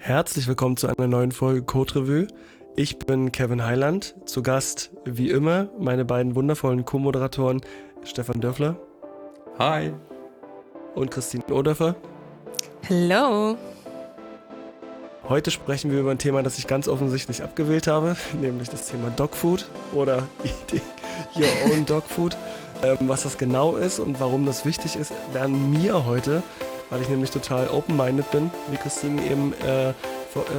Herzlich willkommen zu einer neuen Folge Code Revue. Ich bin Kevin Heiland. Zu Gast, wie immer, meine beiden wundervollen Co-Moderatoren Stefan Dörfler. Hi. Und Christine Odörfer. Hello. Heute sprechen wir über ein Thema, das ich ganz offensichtlich abgewählt habe, nämlich das Thema Dogfood oder Eating Your Own Dogfood. Ähm, was das genau ist und warum das wichtig ist, werden mir heute weil ich nämlich total open-minded bin, wie Christine eben äh, äh,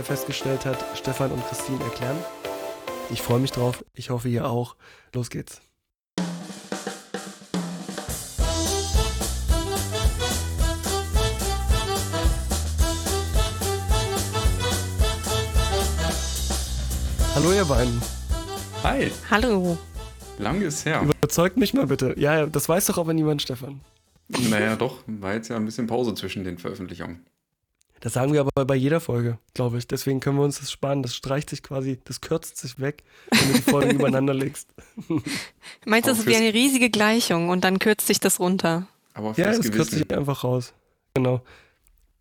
festgestellt hat, Stefan und Christine erklären. Ich freue mich drauf. Ich hoffe, ihr auch. Los geht's. Hallo ihr beiden. Hi. Hallo. Lange ist her. Überzeugt mich mal bitte. Ja, das weiß doch aber niemand, Stefan. Naja, doch, war jetzt ja ein bisschen Pause zwischen den Veröffentlichungen. Das sagen wir aber bei jeder Folge, glaube ich. Deswegen können wir uns das sparen. Das streicht sich quasi, das kürzt sich weg, wenn du die Folgen übereinander legst. Meinst du, das ist wie eine riesige Gleichung und dann kürzt sich das runter? Aber ja, das kürzt sich einfach raus. Genau.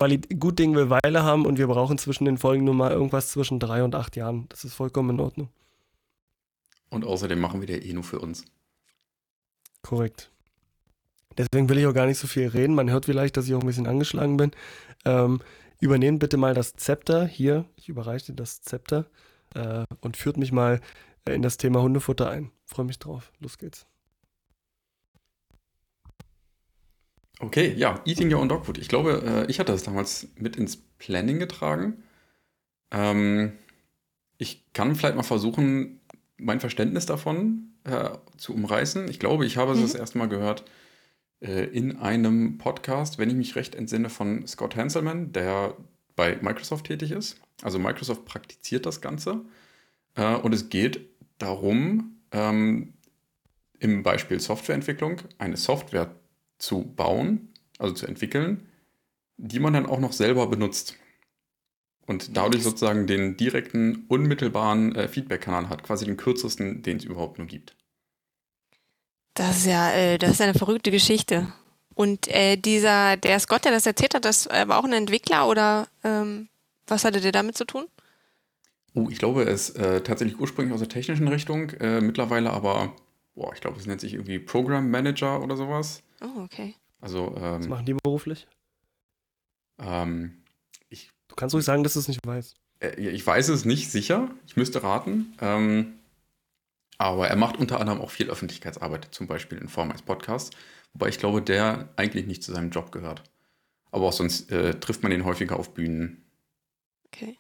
Weil die gut Ding will Weile haben und wir brauchen zwischen den Folgen nur mal irgendwas zwischen drei und acht Jahren. Das ist vollkommen in Ordnung. Und außerdem machen wir der eh nur für uns. Korrekt. Deswegen will ich auch gar nicht so viel reden. Man hört vielleicht, dass ich auch ein bisschen angeschlagen bin. Ähm, übernehmt bitte mal das Zepter hier. Ich überreiche das Zepter äh, und führt mich mal äh, in das Thema Hundefutter ein. Freue mich drauf. Los geht's. Okay, ja, Eating Your Own Dog Food. Ich glaube, äh, ich hatte das damals mit ins Planning getragen. Ähm, ich kann vielleicht mal versuchen, mein Verständnis davon äh, zu umreißen. Ich glaube, ich habe es mhm. das erste Mal gehört äh, in einem Podcast, wenn ich mich recht entsinne, von Scott Hanselman, der bei Microsoft tätig ist. Also Microsoft praktiziert das Ganze. Äh, und es geht darum, ähm, im Beispiel Softwareentwicklung eine Software zu bauen, also zu entwickeln, die man dann auch noch selber benutzt. Und dadurch sozusagen den direkten, unmittelbaren äh, Feedback-Kanal hat, quasi den kürzesten, den es überhaupt nur gibt. Das ist ja, äh, das ist eine verrückte Geschichte. Und äh, dieser, der Scott, der das erzählt hat, das äh, war auch ein Entwickler oder ähm, was hatte der damit zu tun? Oh, ich glaube, er ist äh, tatsächlich ursprünglich aus der technischen Richtung, äh, mittlerweile aber, boah, ich glaube, es nennt sich irgendwie Program Manager oder sowas. Oh, okay. Also, ähm, was machen die beruflich? Ähm, ich, du kannst ruhig sagen, dass du es nicht weißt. Äh, ich weiß es nicht sicher. Ich müsste raten. Ähm, aber er macht unter anderem auch viel Öffentlichkeitsarbeit, zum Beispiel in Form eines Podcasts, wobei ich glaube, der eigentlich nicht zu seinem Job gehört. Aber auch sonst äh, trifft man ihn häufiger auf Bühnen. Okay.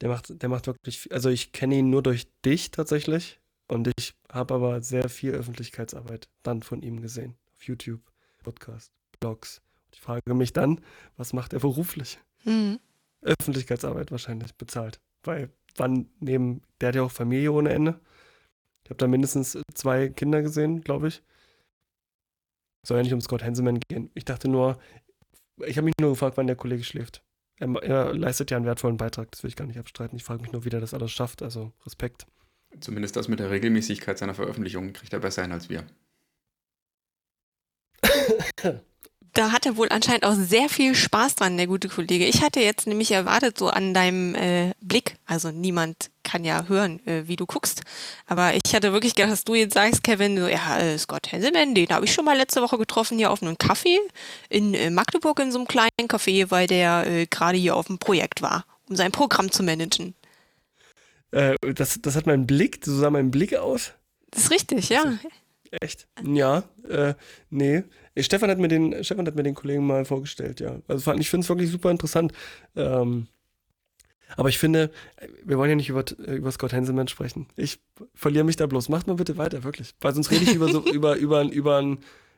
Der macht, der macht wirklich, also ich kenne ihn nur durch dich tatsächlich und ich habe aber sehr viel Öffentlichkeitsarbeit dann von ihm gesehen. Auf YouTube, Podcast, Blogs. Ich frage mich dann, was macht er beruflich? Mhm. Öffentlichkeitsarbeit wahrscheinlich bezahlt. Weil wann neben, der hat ja auch Familie ohne Ende. Ich habe da mindestens zwei Kinder gesehen, glaube ich. Soll ja nicht um Scott Hanselman gehen. Ich dachte nur, ich habe mich nur gefragt, wann der Kollege schläft. Er, er, leistet ja einen wertvollen Beitrag, das will ich gar nicht abstreiten. Ich frage mich nur, wie der das alles schafft. Also Respekt. Zumindest das mit der Regelmäßigkeit seiner Veröffentlichungen kriegt er besser hin als wir. da hat er wohl anscheinend auch sehr viel Spaß dran, der gute Kollege. Ich hatte jetzt nämlich erwartet, so an deinem äh, Blick, also niemand kann ja hören, äh, wie du guckst, aber ich hatte wirklich gedacht, dass du jetzt sagst, Kevin, so, ja, äh, Scott Hanselman, den habe ich schon mal letzte Woche getroffen hier auf einem Kaffee in äh, Magdeburg in so einem kleinen Café, weil der äh, gerade hier auf dem Projekt war, um sein Programm zu managen. Äh, das, das hat meinen Blick, so sah mein Blick aus. Das ist richtig, ja. Echt? Ja, äh, nee. Stefan hat mir den, Stefan hat mir den Kollegen mal vorgestellt, ja. Also ich finde es wirklich super interessant. Ähm, aber ich finde, wir wollen ja nicht über, über Scott Hanselman sprechen. Ich verliere mich da bloß. Macht mal bitte weiter, wirklich. Weil sonst rede ich über, so, über, über, über,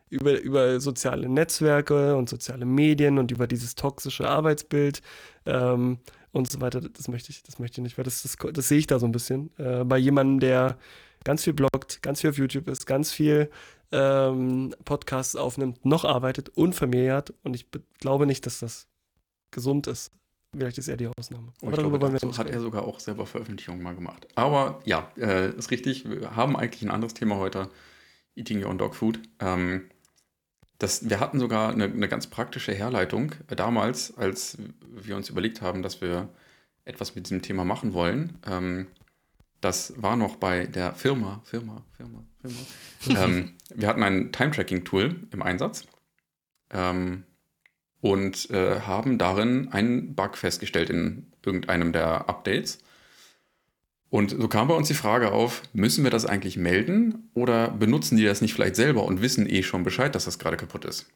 über, über soziale Netzwerke und soziale Medien und über dieses toxische Arbeitsbild ähm, und so weiter. Das möchte ich, das möchte ich nicht, weil das, das, das sehe ich da so ein bisschen. Äh, bei jemandem, der ganz viel bloggt, ganz viel auf YouTube ist, ganz viel ähm, Podcasts aufnimmt, noch arbeitet und Familie hat. Und ich glaube nicht, dass das gesund ist. Vielleicht ist er die Ausnahme. Oh, Aber darüber glaube, wollen wir hat er sogar auch selber Veröffentlichungen mal gemacht. Aber ja, äh, ist richtig. Wir haben eigentlich ein anderes Thema heute. Eating Your Own Dog Food. Ähm, das, wir hatten sogar eine, eine, ganz praktische Herleitung äh, damals, als wir uns überlegt haben, dass wir etwas mit diesem Thema machen wollen. Ähm, das war noch bei der Firma, Firma, Firma, Firma. ähm, wir hatten ein Time-Tracking-Tool im Einsatz ähm, und äh, haben darin einen Bug festgestellt in irgendeinem der Updates. Und so kam bei uns die Frage auf, müssen wir das eigentlich melden oder benutzen die das nicht vielleicht selber und wissen eh schon Bescheid, dass das gerade kaputt ist?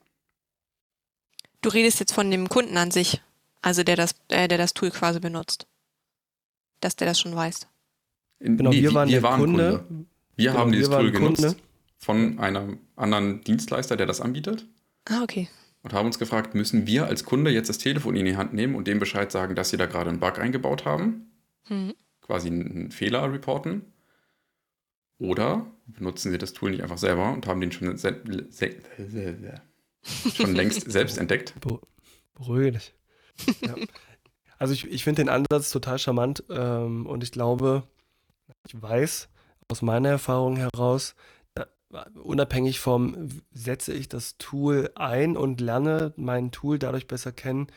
Du redest jetzt von dem Kunden an sich, also der das, äh, der das Tool quasi benutzt. Dass der das schon weiß. Genau, nee, wir waren, wir waren Kunde. Kunde. Wir genau, haben dieses wir Tool genutzt Kunde. von einem anderen Dienstleister, der das anbietet. Ah, okay. Und haben uns gefragt, müssen wir als Kunde jetzt das Telefon in die Hand nehmen und dem Bescheid sagen, dass sie da gerade einen Bug eingebaut haben? Mhm. Quasi einen Fehler reporten? Oder benutzen sie das Tool nicht einfach selber und haben den schon, schon längst selbst entdeckt? Beruhige dich. Ja. Also ich, ich finde den Ansatz total charmant ähm, und ich glaube, ich weiß aus meiner Erfahrung heraus, unabhängig vom, setze ich das Tool ein und lerne mein Tool dadurch besser kennen,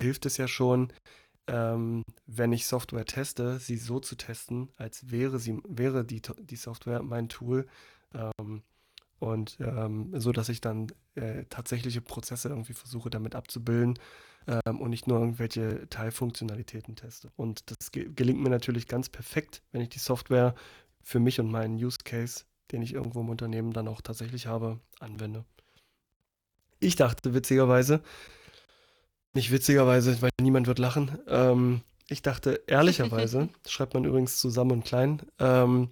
hilft es ja schon, ähm, wenn ich Software teste, sie so zu testen, als wäre sie, wäre die, die Software mein Tool. Ähm, und ähm, so, dass ich dann äh, tatsächliche Prozesse irgendwie versuche damit abzubilden ähm, und nicht nur irgendwelche Teilfunktionalitäten teste. Und das ge gelingt mir natürlich ganz perfekt, wenn ich die Software für mich und meinen Use Case, den ich irgendwo im Unternehmen dann auch tatsächlich habe, anwende. Ich dachte witzigerweise, nicht witzigerweise, weil niemand wird lachen, ähm, ich dachte ehrlicherweise, schreibt man übrigens zusammen und klein, ähm,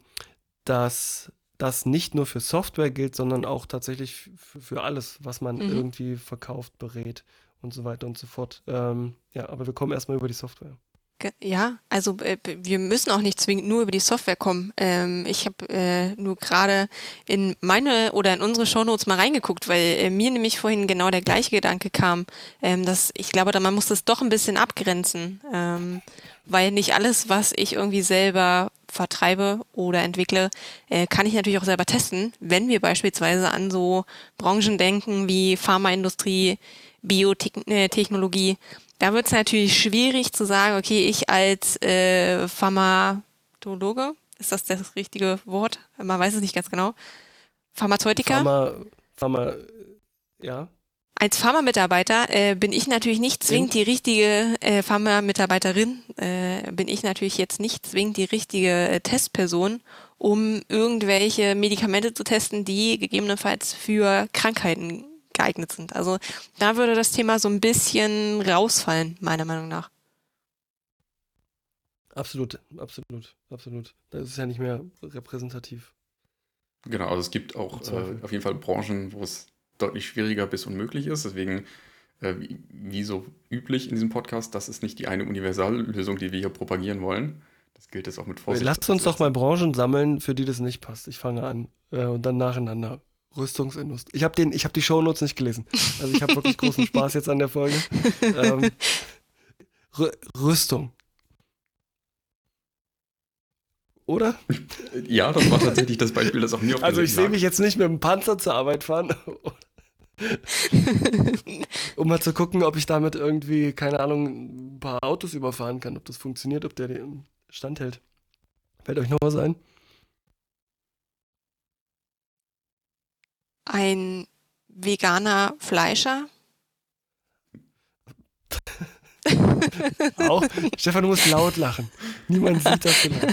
dass das nicht nur für Software gilt, sondern auch tatsächlich für alles, was man mhm. irgendwie verkauft, berät und so weiter und so fort. Ähm, ja, aber wir kommen erstmal über die Software. Ja, also äh, wir müssen auch nicht zwingend nur über die Software kommen. Ähm, ich habe äh, nur gerade in meine oder in unsere Shownotes mal reingeguckt, weil äh, mir nämlich vorhin genau der gleiche Gedanke kam, ähm, dass ich glaube, man muss das doch ein bisschen abgrenzen, ähm, weil nicht alles, was ich irgendwie selber vertreibe oder entwickle, äh, kann ich natürlich auch selber testen, wenn wir beispielsweise an so Branchen denken wie Pharmaindustrie, Biotechnologie. Da wird es natürlich schwierig zu sagen, okay, ich als äh, Pharmatologe, ist das das richtige Wort? Man weiß es nicht ganz genau. Pharmazeutiker? Pharma, Pharma ja. Als Pharma-Mitarbeiter äh, bin ich natürlich nicht zwingend die richtige äh, Pharma-Mitarbeiterin, äh, bin ich natürlich jetzt nicht zwingend die richtige äh, Testperson, um irgendwelche Medikamente zu testen, die gegebenenfalls für Krankheiten geeignet sind. Also da würde das Thema so ein bisschen rausfallen, meiner Meinung nach. Absolut, absolut, absolut. Das ist ja nicht mehr repräsentativ. Genau, also es gibt auch äh, auf jeden Fall Branchen, wo es deutlich schwieriger bis unmöglich ist. Deswegen, äh, wie, wie, so üblich in diesem Podcast, das ist nicht die eine Universallösung, die wir hier propagieren wollen. Das gilt jetzt auch mit Vorsicht. Lasst uns doch mal Branchen sammeln, für die das nicht passt. Ich fange an äh, und dann nacheinander. Rüstungsindustrie. Ich habe den, die Shownotes nicht gelesen. Also ich habe wirklich großen Spaß jetzt an der Folge. Ähm, Rüstung. Oder? Ja, das war tatsächlich das Beispiel, das auch mir auf Also ich sehe mich jetzt nicht mit dem Panzer zur Arbeit fahren. Um mal zu gucken, ob ich damit irgendwie, keine Ahnung, ein paar Autos überfahren kann, ob das funktioniert, ob der den standhält. Fällt euch noch was ein? ein veganer Fleischer. Auch? Stefan, du musst laut lachen. Niemand sieht das genau.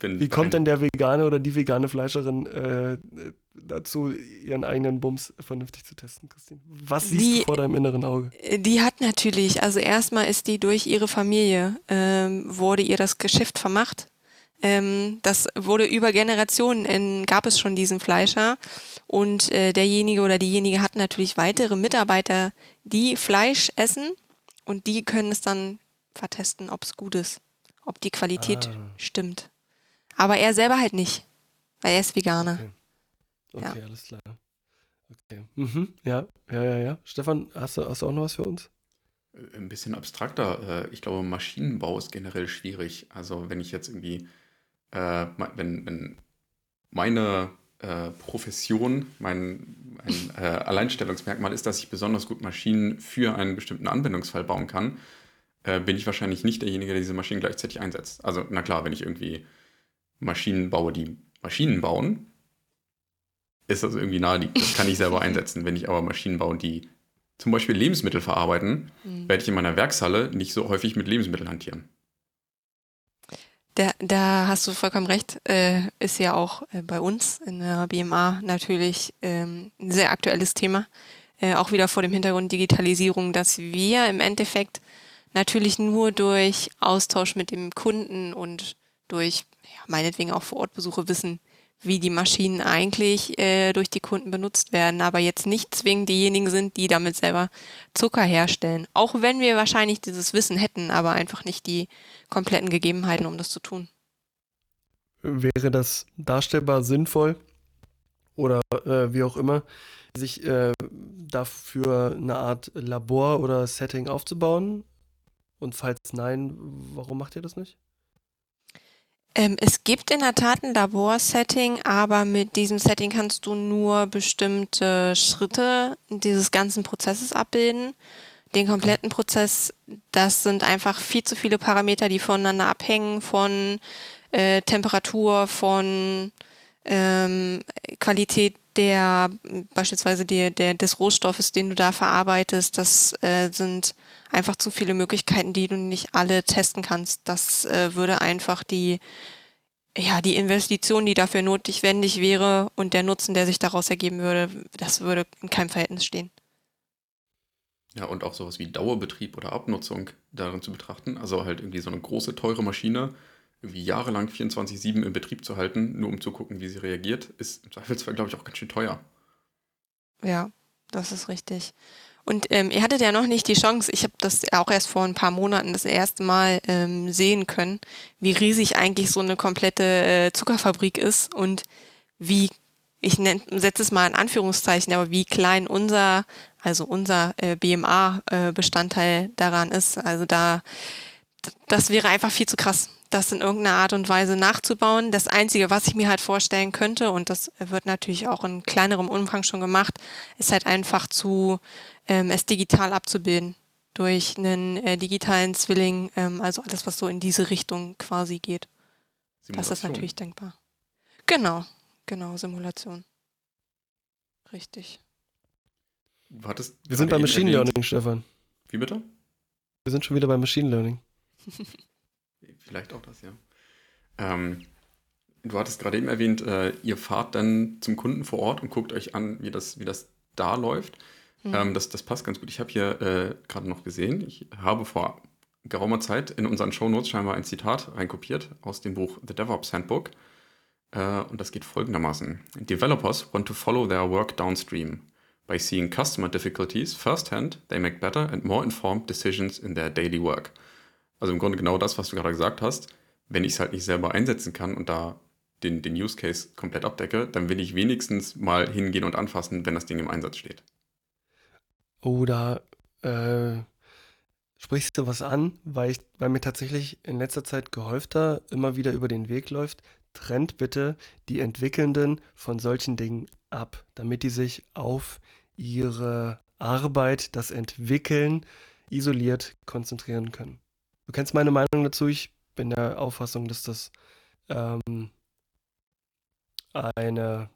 Wie kommt denn der vegane oder die vegane Fleischerin äh, dazu, ihren eigenen Bums vernünftig zu testen, Christine? Was siehst die, du vor deinem inneren Auge? Die hat natürlich, also erstmal ist die durch ihre Familie, ähm, wurde ihr das Geschäft vermacht ähm, das wurde über Generationen, in, gab es schon diesen Fleischer und äh, derjenige oder diejenige hat natürlich weitere Mitarbeiter, die Fleisch essen und die können es dann vertesten, ob es gut ist, ob die Qualität ah. stimmt. Aber er selber halt nicht, weil er ist Veganer. Okay, okay ja. alles klar. Okay. Mhm. Ja, ja, ja, ja. Stefan, hast du, hast du auch noch was für uns? Ein bisschen abstrakter. Äh, ich glaube, Maschinenbau ist generell schwierig. Also wenn ich jetzt irgendwie äh, wenn, wenn meine äh, Profession, mein, mein äh, Alleinstellungsmerkmal ist, dass ich besonders gut Maschinen für einen bestimmten Anwendungsfall bauen kann, äh, bin ich wahrscheinlich nicht derjenige, der diese Maschinen gleichzeitig einsetzt. Also, na klar, wenn ich irgendwie Maschinen baue, die Maschinen bauen, ist das irgendwie naheliegend. Das kann ich selber einsetzen. Wenn ich aber Maschinen baue, die zum Beispiel Lebensmittel verarbeiten, mhm. werde ich in meiner Werkshalle nicht so häufig mit Lebensmitteln hantieren. Da, da hast du vollkommen recht. Äh, ist ja auch äh, bei uns in der BMA natürlich ähm, ein sehr aktuelles Thema. Äh, auch wieder vor dem Hintergrund Digitalisierung, dass wir im Endeffekt natürlich nur durch Austausch mit dem Kunden und durch ja, meinetwegen auch Vorortbesuche wissen, wie die Maschinen eigentlich äh, durch die Kunden benutzt werden, aber jetzt nicht zwingend diejenigen sind, die damit selber Zucker herstellen. Auch wenn wir wahrscheinlich dieses Wissen hätten, aber einfach nicht die kompletten Gegebenheiten, um das zu tun. Wäre das darstellbar sinnvoll oder äh, wie auch immer, sich äh, dafür eine Art Labor oder Setting aufzubauen? Und falls nein, warum macht ihr das nicht? Ähm, es gibt in der Tat ein Laborsetting, aber mit diesem Setting kannst du nur bestimmte Schritte dieses ganzen Prozesses abbilden. Den kompletten Prozess, das sind einfach viel zu viele Parameter, die voneinander abhängen, von äh, Temperatur, von ähm, Qualität der beispielsweise der, der des Rohstoffes, den du da verarbeitest. Das äh, sind einfach zu viele Möglichkeiten, die du nicht alle testen kannst. Das äh, würde einfach die, ja, die Investition, die dafür notwendig wäre und der Nutzen, der sich daraus ergeben würde, das würde in keinem Verhältnis stehen. Ja, und auch sowas wie Dauerbetrieb oder Abnutzung darin zu betrachten. Also halt irgendwie so eine große, teure Maschine irgendwie jahrelang 24-7 in Betrieb zu halten, nur um zu gucken, wie sie reagiert, ist im Zweifelsfall, glaube ich, auch ganz schön teuer. Ja, das ist richtig. Und ähm, ihr hattet ja noch nicht die Chance, ich habe das auch erst vor ein paar Monaten das erste Mal ähm, sehen können, wie riesig eigentlich so eine komplette äh, Zuckerfabrik ist und wie, ich setze es mal in Anführungszeichen, aber wie klein unser, also unser äh, BMA-Bestandteil äh, daran ist. Also da, das wäre einfach viel zu krass das in irgendeiner Art und Weise nachzubauen. Das Einzige, was ich mir halt vorstellen könnte, und das wird natürlich auch in kleinerem Umfang schon gemacht, ist halt einfach zu ähm, es digital abzubilden durch einen äh, digitalen Zwilling, ähm, also alles, was so in diese Richtung quasi geht. Das ist natürlich denkbar. Genau, genau, Simulation. Richtig. Wir sind bei Machine Learning, Stefan. Wie bitte? Wir sind schon wieder bei Machine Learning. Vielleicht auch das, ja. Ähm, du hattest gerade eben erwähnt, äh, ihr fahrt dann zum Kunden vor Ort und guckt euch an, wie das, wie das da läuft. Mhm. Ähm, das, das passt ganz gut. Ich habe hier äh, gerade noch gesehen, ich habe vor geraumer Zeit in unseren Shownotes scheinbar ein Zitat reinkopiert aus dem Buch The DevOps Handbook. Äh, und das geht folgendermaßen. Developers want to follow their work downstream. By seeing customer difficulties firsthand, they make better and more informed decisions in their daily work. Also im Grunde genau das, was du gerade gesagt hast. Wenn ich es halt nicht selber einsetzen kann und da den, den Use Case komplett abdecke, dann will ich wenigstens mal hingehen und anfassen, wenn das Ding im Einsatz steht. Oder äh, sprichst du was an, weil, ich, weil mir tatsächlich in letzter Zeit gehäufter immer wieder über den Weg läuft, trennt bitte die Entwickelnden von solchen Dingen ab, damit die sich auf ihre Arbeit, das Entwickeln isoliert konzentrieren können. Du kennst meine Meinung dazu. Ich bin der Auffassung, dass das ähm, eine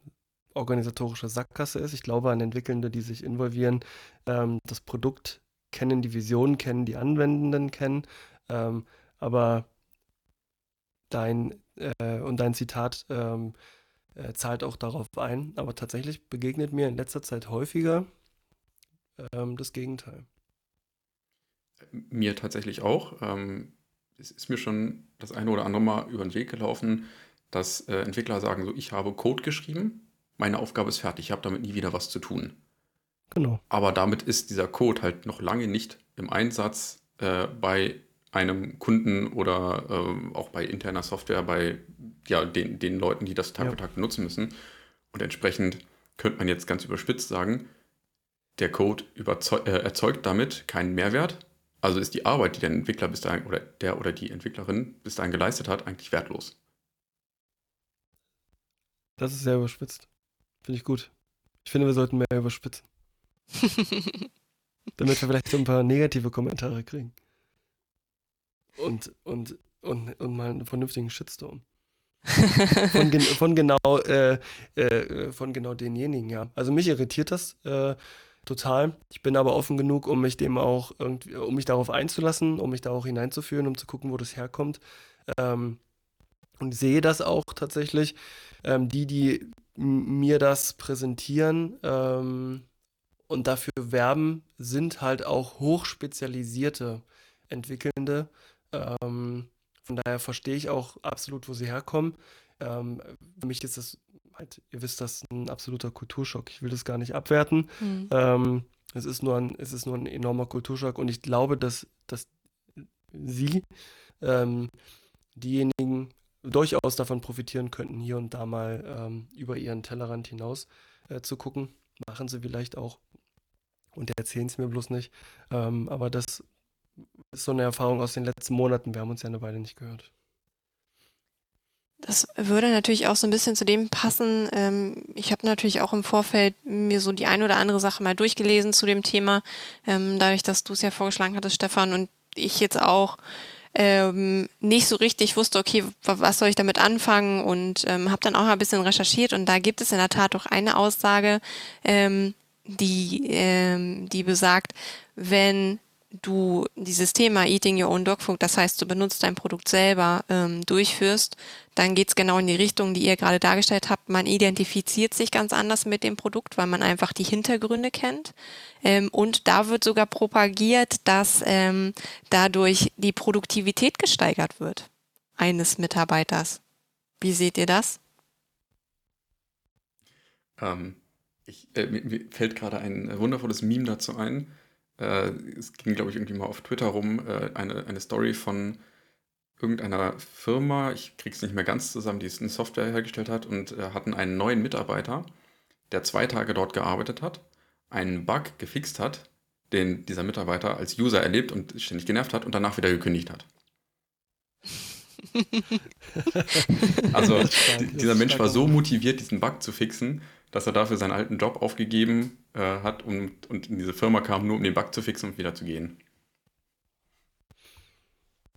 organisatorische Sackgasse ist. Ich glaube an Entwickelnde, die sich involvieren, ähm, das Produkt kennen, die Visionen kennen, die Anwendenden kennen. Ähm, aber dein äh, und dein Zitat ähm, äh, zahlt auch darauf ein. Aber tatsächlich begegnet mir in letzter Zeit häufiger ähm, das Gegenteil. Mir tatsächlich auch. Ähm, es ist mir schon das eine oder andere Mal über den Weg gelaufen, dass äh, Entwickler sagen, so ich habe Code geschrieben, meine Aufgabe ist fertig, ich habe damit nie wieder was zu tun. Genau. Aber damit ist dieser Code halt noch lange nicht im Einsatz äh, bei einem Kunden oder äh, auch bei interner Software, bei ja, den, den Leuten, die das Tag ja. für Tag benutzen müssen. Und entsprechend könnte man jetzt ganz überspitzt sagen, der Code äh, erzeugt damit keinen Mehrwert, also ist die Arbeit, die der Entwickler bis dahin oder der oder die Entwicklerin bis dahin geleistet hat, eigentlich wertlos. Das ist sehr überspitzt. Finde ich gut. Ich finde, wir sollten mehr überspitzen. Damit wir vielleicht so ein paar negative Kommentare kriegen. und, und, und, und mal einen vernünftigen Shitstorm. von, gen von, genau, äh, äh, von genau denjenigen, ja. Also mich irritiert das äh, total. Ich bin aber offen genug, um mich dem auch irgendwie, um mich darauf einzulassen, um mich da auch hineinzuführen, um zu gucken, wo das herkommt. Ähm, und sehe das auch tatsächlich. Ähm, die, die mir das präsentieren ähm, und dafür werben, sind halt auch hochspezialisierte Entwickelnde. Ähm, von daher verstehe ich auch absolut, wo sie herkommen. Ähm, für mich ist das halt, ihr wisst, das ist ein absoluter Kulturschock. Ich will das gar nicht abwerten. Mhm. Ähm, es, ist nur ein, es ist nur ein enormer Kulturschock und ich glaube, dass, dass sie, ähm, diejenigen, durchaus davon profitieren könnten, hier und da mal ähm, über ihren Tellerrand hinaus äh, zu gucken. Machen sie vielleicht auch und erzählen es mir bloß nicht. Ähm, aber das ist so eine Erfahrung aus den letzten Monaten. Wir haben uns ja eine Weile nicht gehört. Das würde natürlich auch so ein bisschen zu dem passen. Ähm, ich habe natürlich auch im Vorfeld mir so die ein oder andere Sache mal durchgelesen zu dem Thema, ähm, dadurch, dass du es ja vorgeschlagen hattest, Stefan, und ich jetzt auch ähm, nicht so richtig wusste, okay, was soll ich damit anfangen? Und ähm, habe dann auch mal ein bisschen recherchiert. Und da gibt es in der Tat auch eine Aussage, ähm, die, ähm, die besagt, wenn du dieses Thema Eating Your Own Dog Food, das heißt, du benutzt dein Produkt selber, ähm, durchführst, dann geht's genau in die Richtung, die ihr gerade dargestellt habt. Man identifiziert sich ganz anders mit dem Produkt, weil man einfach die Hintergründe kennt. Ähm, und da wird sogar propagiert, dass ähm, dadurch die Produktivität gesteigert wird eines Mitarbeiters. Wie seht ihr das? Ähm, ich, äh, mir fällt gerade ein wundervolles Meme dazu ein äh, es ging, glaube ich, irgendwie mal auf Twitter rum, äh, eine, eine Story von irgendeiner Firma, ich kriege es nicht mehr ganz zusammen, die eine Software hergestellt hat und äh, hatten einen neuen Mitarbeiter, der zwei Tage dort gearbeitet hat, einen Bug gefixt hat, den dieser Mitarbeiter als User erlebt und ständig genervt hat und danach wieder gekündigt hat. also dieser Mensch war so motiviert, diesen Bug zu fixen, dass er dafür seinen alten Job aufgegeben äh, hat und, und in diese Firma kam, nur um den Bug zu fixen und wieder zu gehen.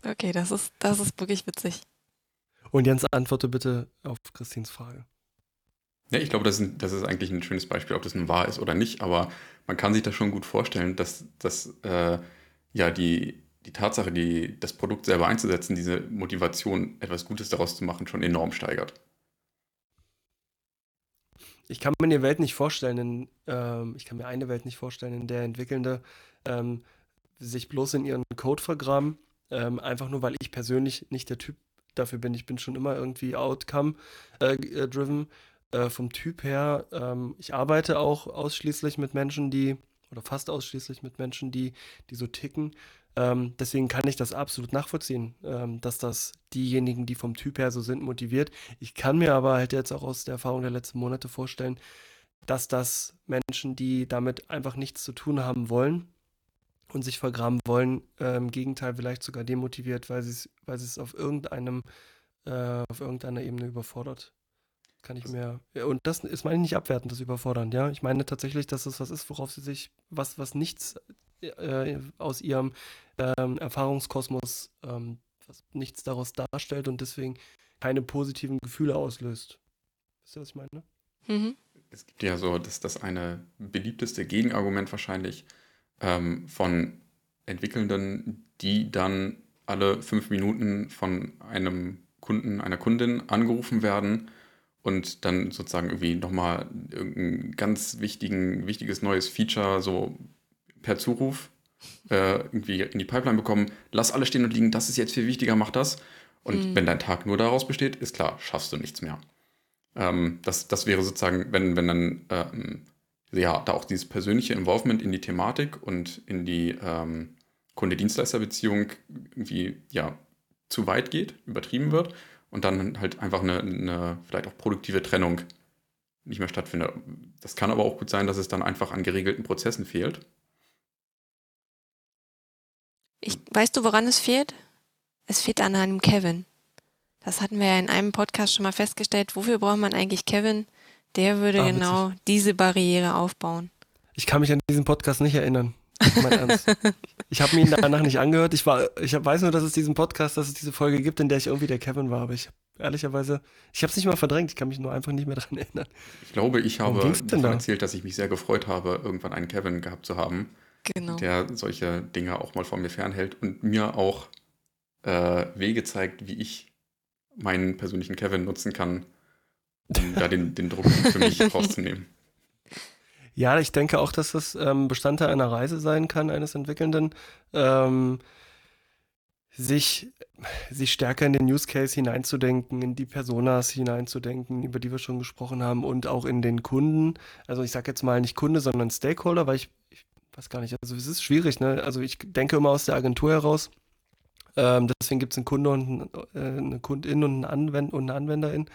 Okay, das ist, das ist wirklich witzig. Und Jens, antworte bitte auf Christins Frage. Ja, ich glaube, das ist, das ist eigentlich ein schönes Beispiel, ob das nun wahr ist oder nicht, aber man kann sich das schon gut vorstellen, dass, dass äh, ja die, die Tatsache, die, das Produkt selber einzusetzen, diese Motivation, etwas Gutes daraus zu machen, schon enorm steigert ich kann mir eine Welt nicht vorstellen, in, ähm, ich kann mir eine Welt nicht vorstellen, in der Entwickelnde ähm, sich bloß in ihren Code vergraben, ähm, einfach nur, weil ich persönlich nicht der Typ dafür bin. Ich bin schon immer irgendwie outcome-driven äh, äh, vom Typ her. Ähm, ich arbeite auch ausschließlich mit Menschen, die, oder fast ausschließlich mit Menschen, die, die so ticken. Ähm, deswegen kann ich das absolut nachvollziehen, ähm, dass das diejenigen, die vom Typ her so sind, motiviert. Ich kann mir aber halt jetzt auch aus der Erfahrung der letzten Monate vorstellen, dass das Menschen, die damit einfach nichts zu tun haben wollen und sich vergraben wollen, äh, im Gegenteil vielleicht sogar demotiviert, weil sie weil es auf irgendeinem, äh, auf irgendeiner Ebene überfordert. Kann ich mir. Und das ist meine ich nicht abwertend, das überfordernd, ja. Ich meine tatsächlich, dass es was ist, worauf sie sich, was, was nichts äh, aus ihrem ähm, Erfahrungskosmos ähm, was nichts daraus darstellt und deswegen keine positiven Gefühle auslöst. Wisst ihr, was ich meine? Mhm. Es gibt ja so, dass das eine beliebteste Gegenargument wahrscheinlich ähm, von Entwickelnden, die dann alle fünf Minuten von einem Kunden, einer Kundin angerufen werden und dann sozusagen irgendwie nochmal irgendein ganz wichtigen, wichtiges neues Feature so per Zuruf äh, irgendwie in die Pipeline bekommen, lass alles stehen und liegen, das ist jetzt viel wichtiger, mach das. Und mhm. wenn dein Tag nur daraus besteht, ist klar, schaffst du nichts mehr. Ähm, das, das wäre sozusagen, wenn, wenn dann ähm, ja, da auch dieses persönliche Involvement in die Thematik und in die ähm, Kunde-Dienstleister-Beziehung irgendwie ja, zu weit geht, übertrieben wird und dann halt einfach eine, eine vielleicht auch produktive Trennung nicht mehr stattfindet. Das kann aber auch gut sein, dass es dann einfach an geregelten Prozessen fehlt ich, weißt du, woran es fehlt? Es fehlt an einem Kevin. Das hatten wir ja in einem Podcast schon mal festgestellt. Wofür braucht man eigentlich Kevin? Der würde ah, genau witzig. diese Barriere aufbauen. Ich kann mich an diesen Podcast nicht erinnern. Mein Ernst. Ich habe mir ihn danach nicht angehört. Ich, war, ich weiß nur, dass es diesen Podcast, dass es diese Folge gibt, in der ich irgendwie der Kevin war. Aber ich ehrlicherweise, ich habe es nicht mal verdrängt. Ich kann mich nur einfach nicht mehr daran erinnern. Ich glaube, ich habe davon da? erzählt, dass ich mich sehr gefreut habe, irgendwann einen Kevin gehabt zu haben, genau. der solche Dinge auch mal von mir fernhält und mir auch äh, Wege zeigt, wie ich meinen persönlichen Kevin nutzen kann, um da den, den Druck für mich rauszunehmen. Ja, ich denke auch, dass das ähm, Bestandteil einer Reise sein kann, eines Entwickelnden, ähm, sich, sich stärker in den Use Case hineinzudenken, in die Personas hineinzudenken, über die wir schon gesprochen haben und auch in den Kunden. Also ich sage jetzt mal nicht Kunde, sondern Stakeholder, weil ich, ich weiß gar nicht, also es ist schwierig, ne? Also ich denke immer aus der Agentur heraus. Ähm, deswegen gibt es einen Kunde und äh, eine Kundin und, einen Anwend und eine Anwenderin.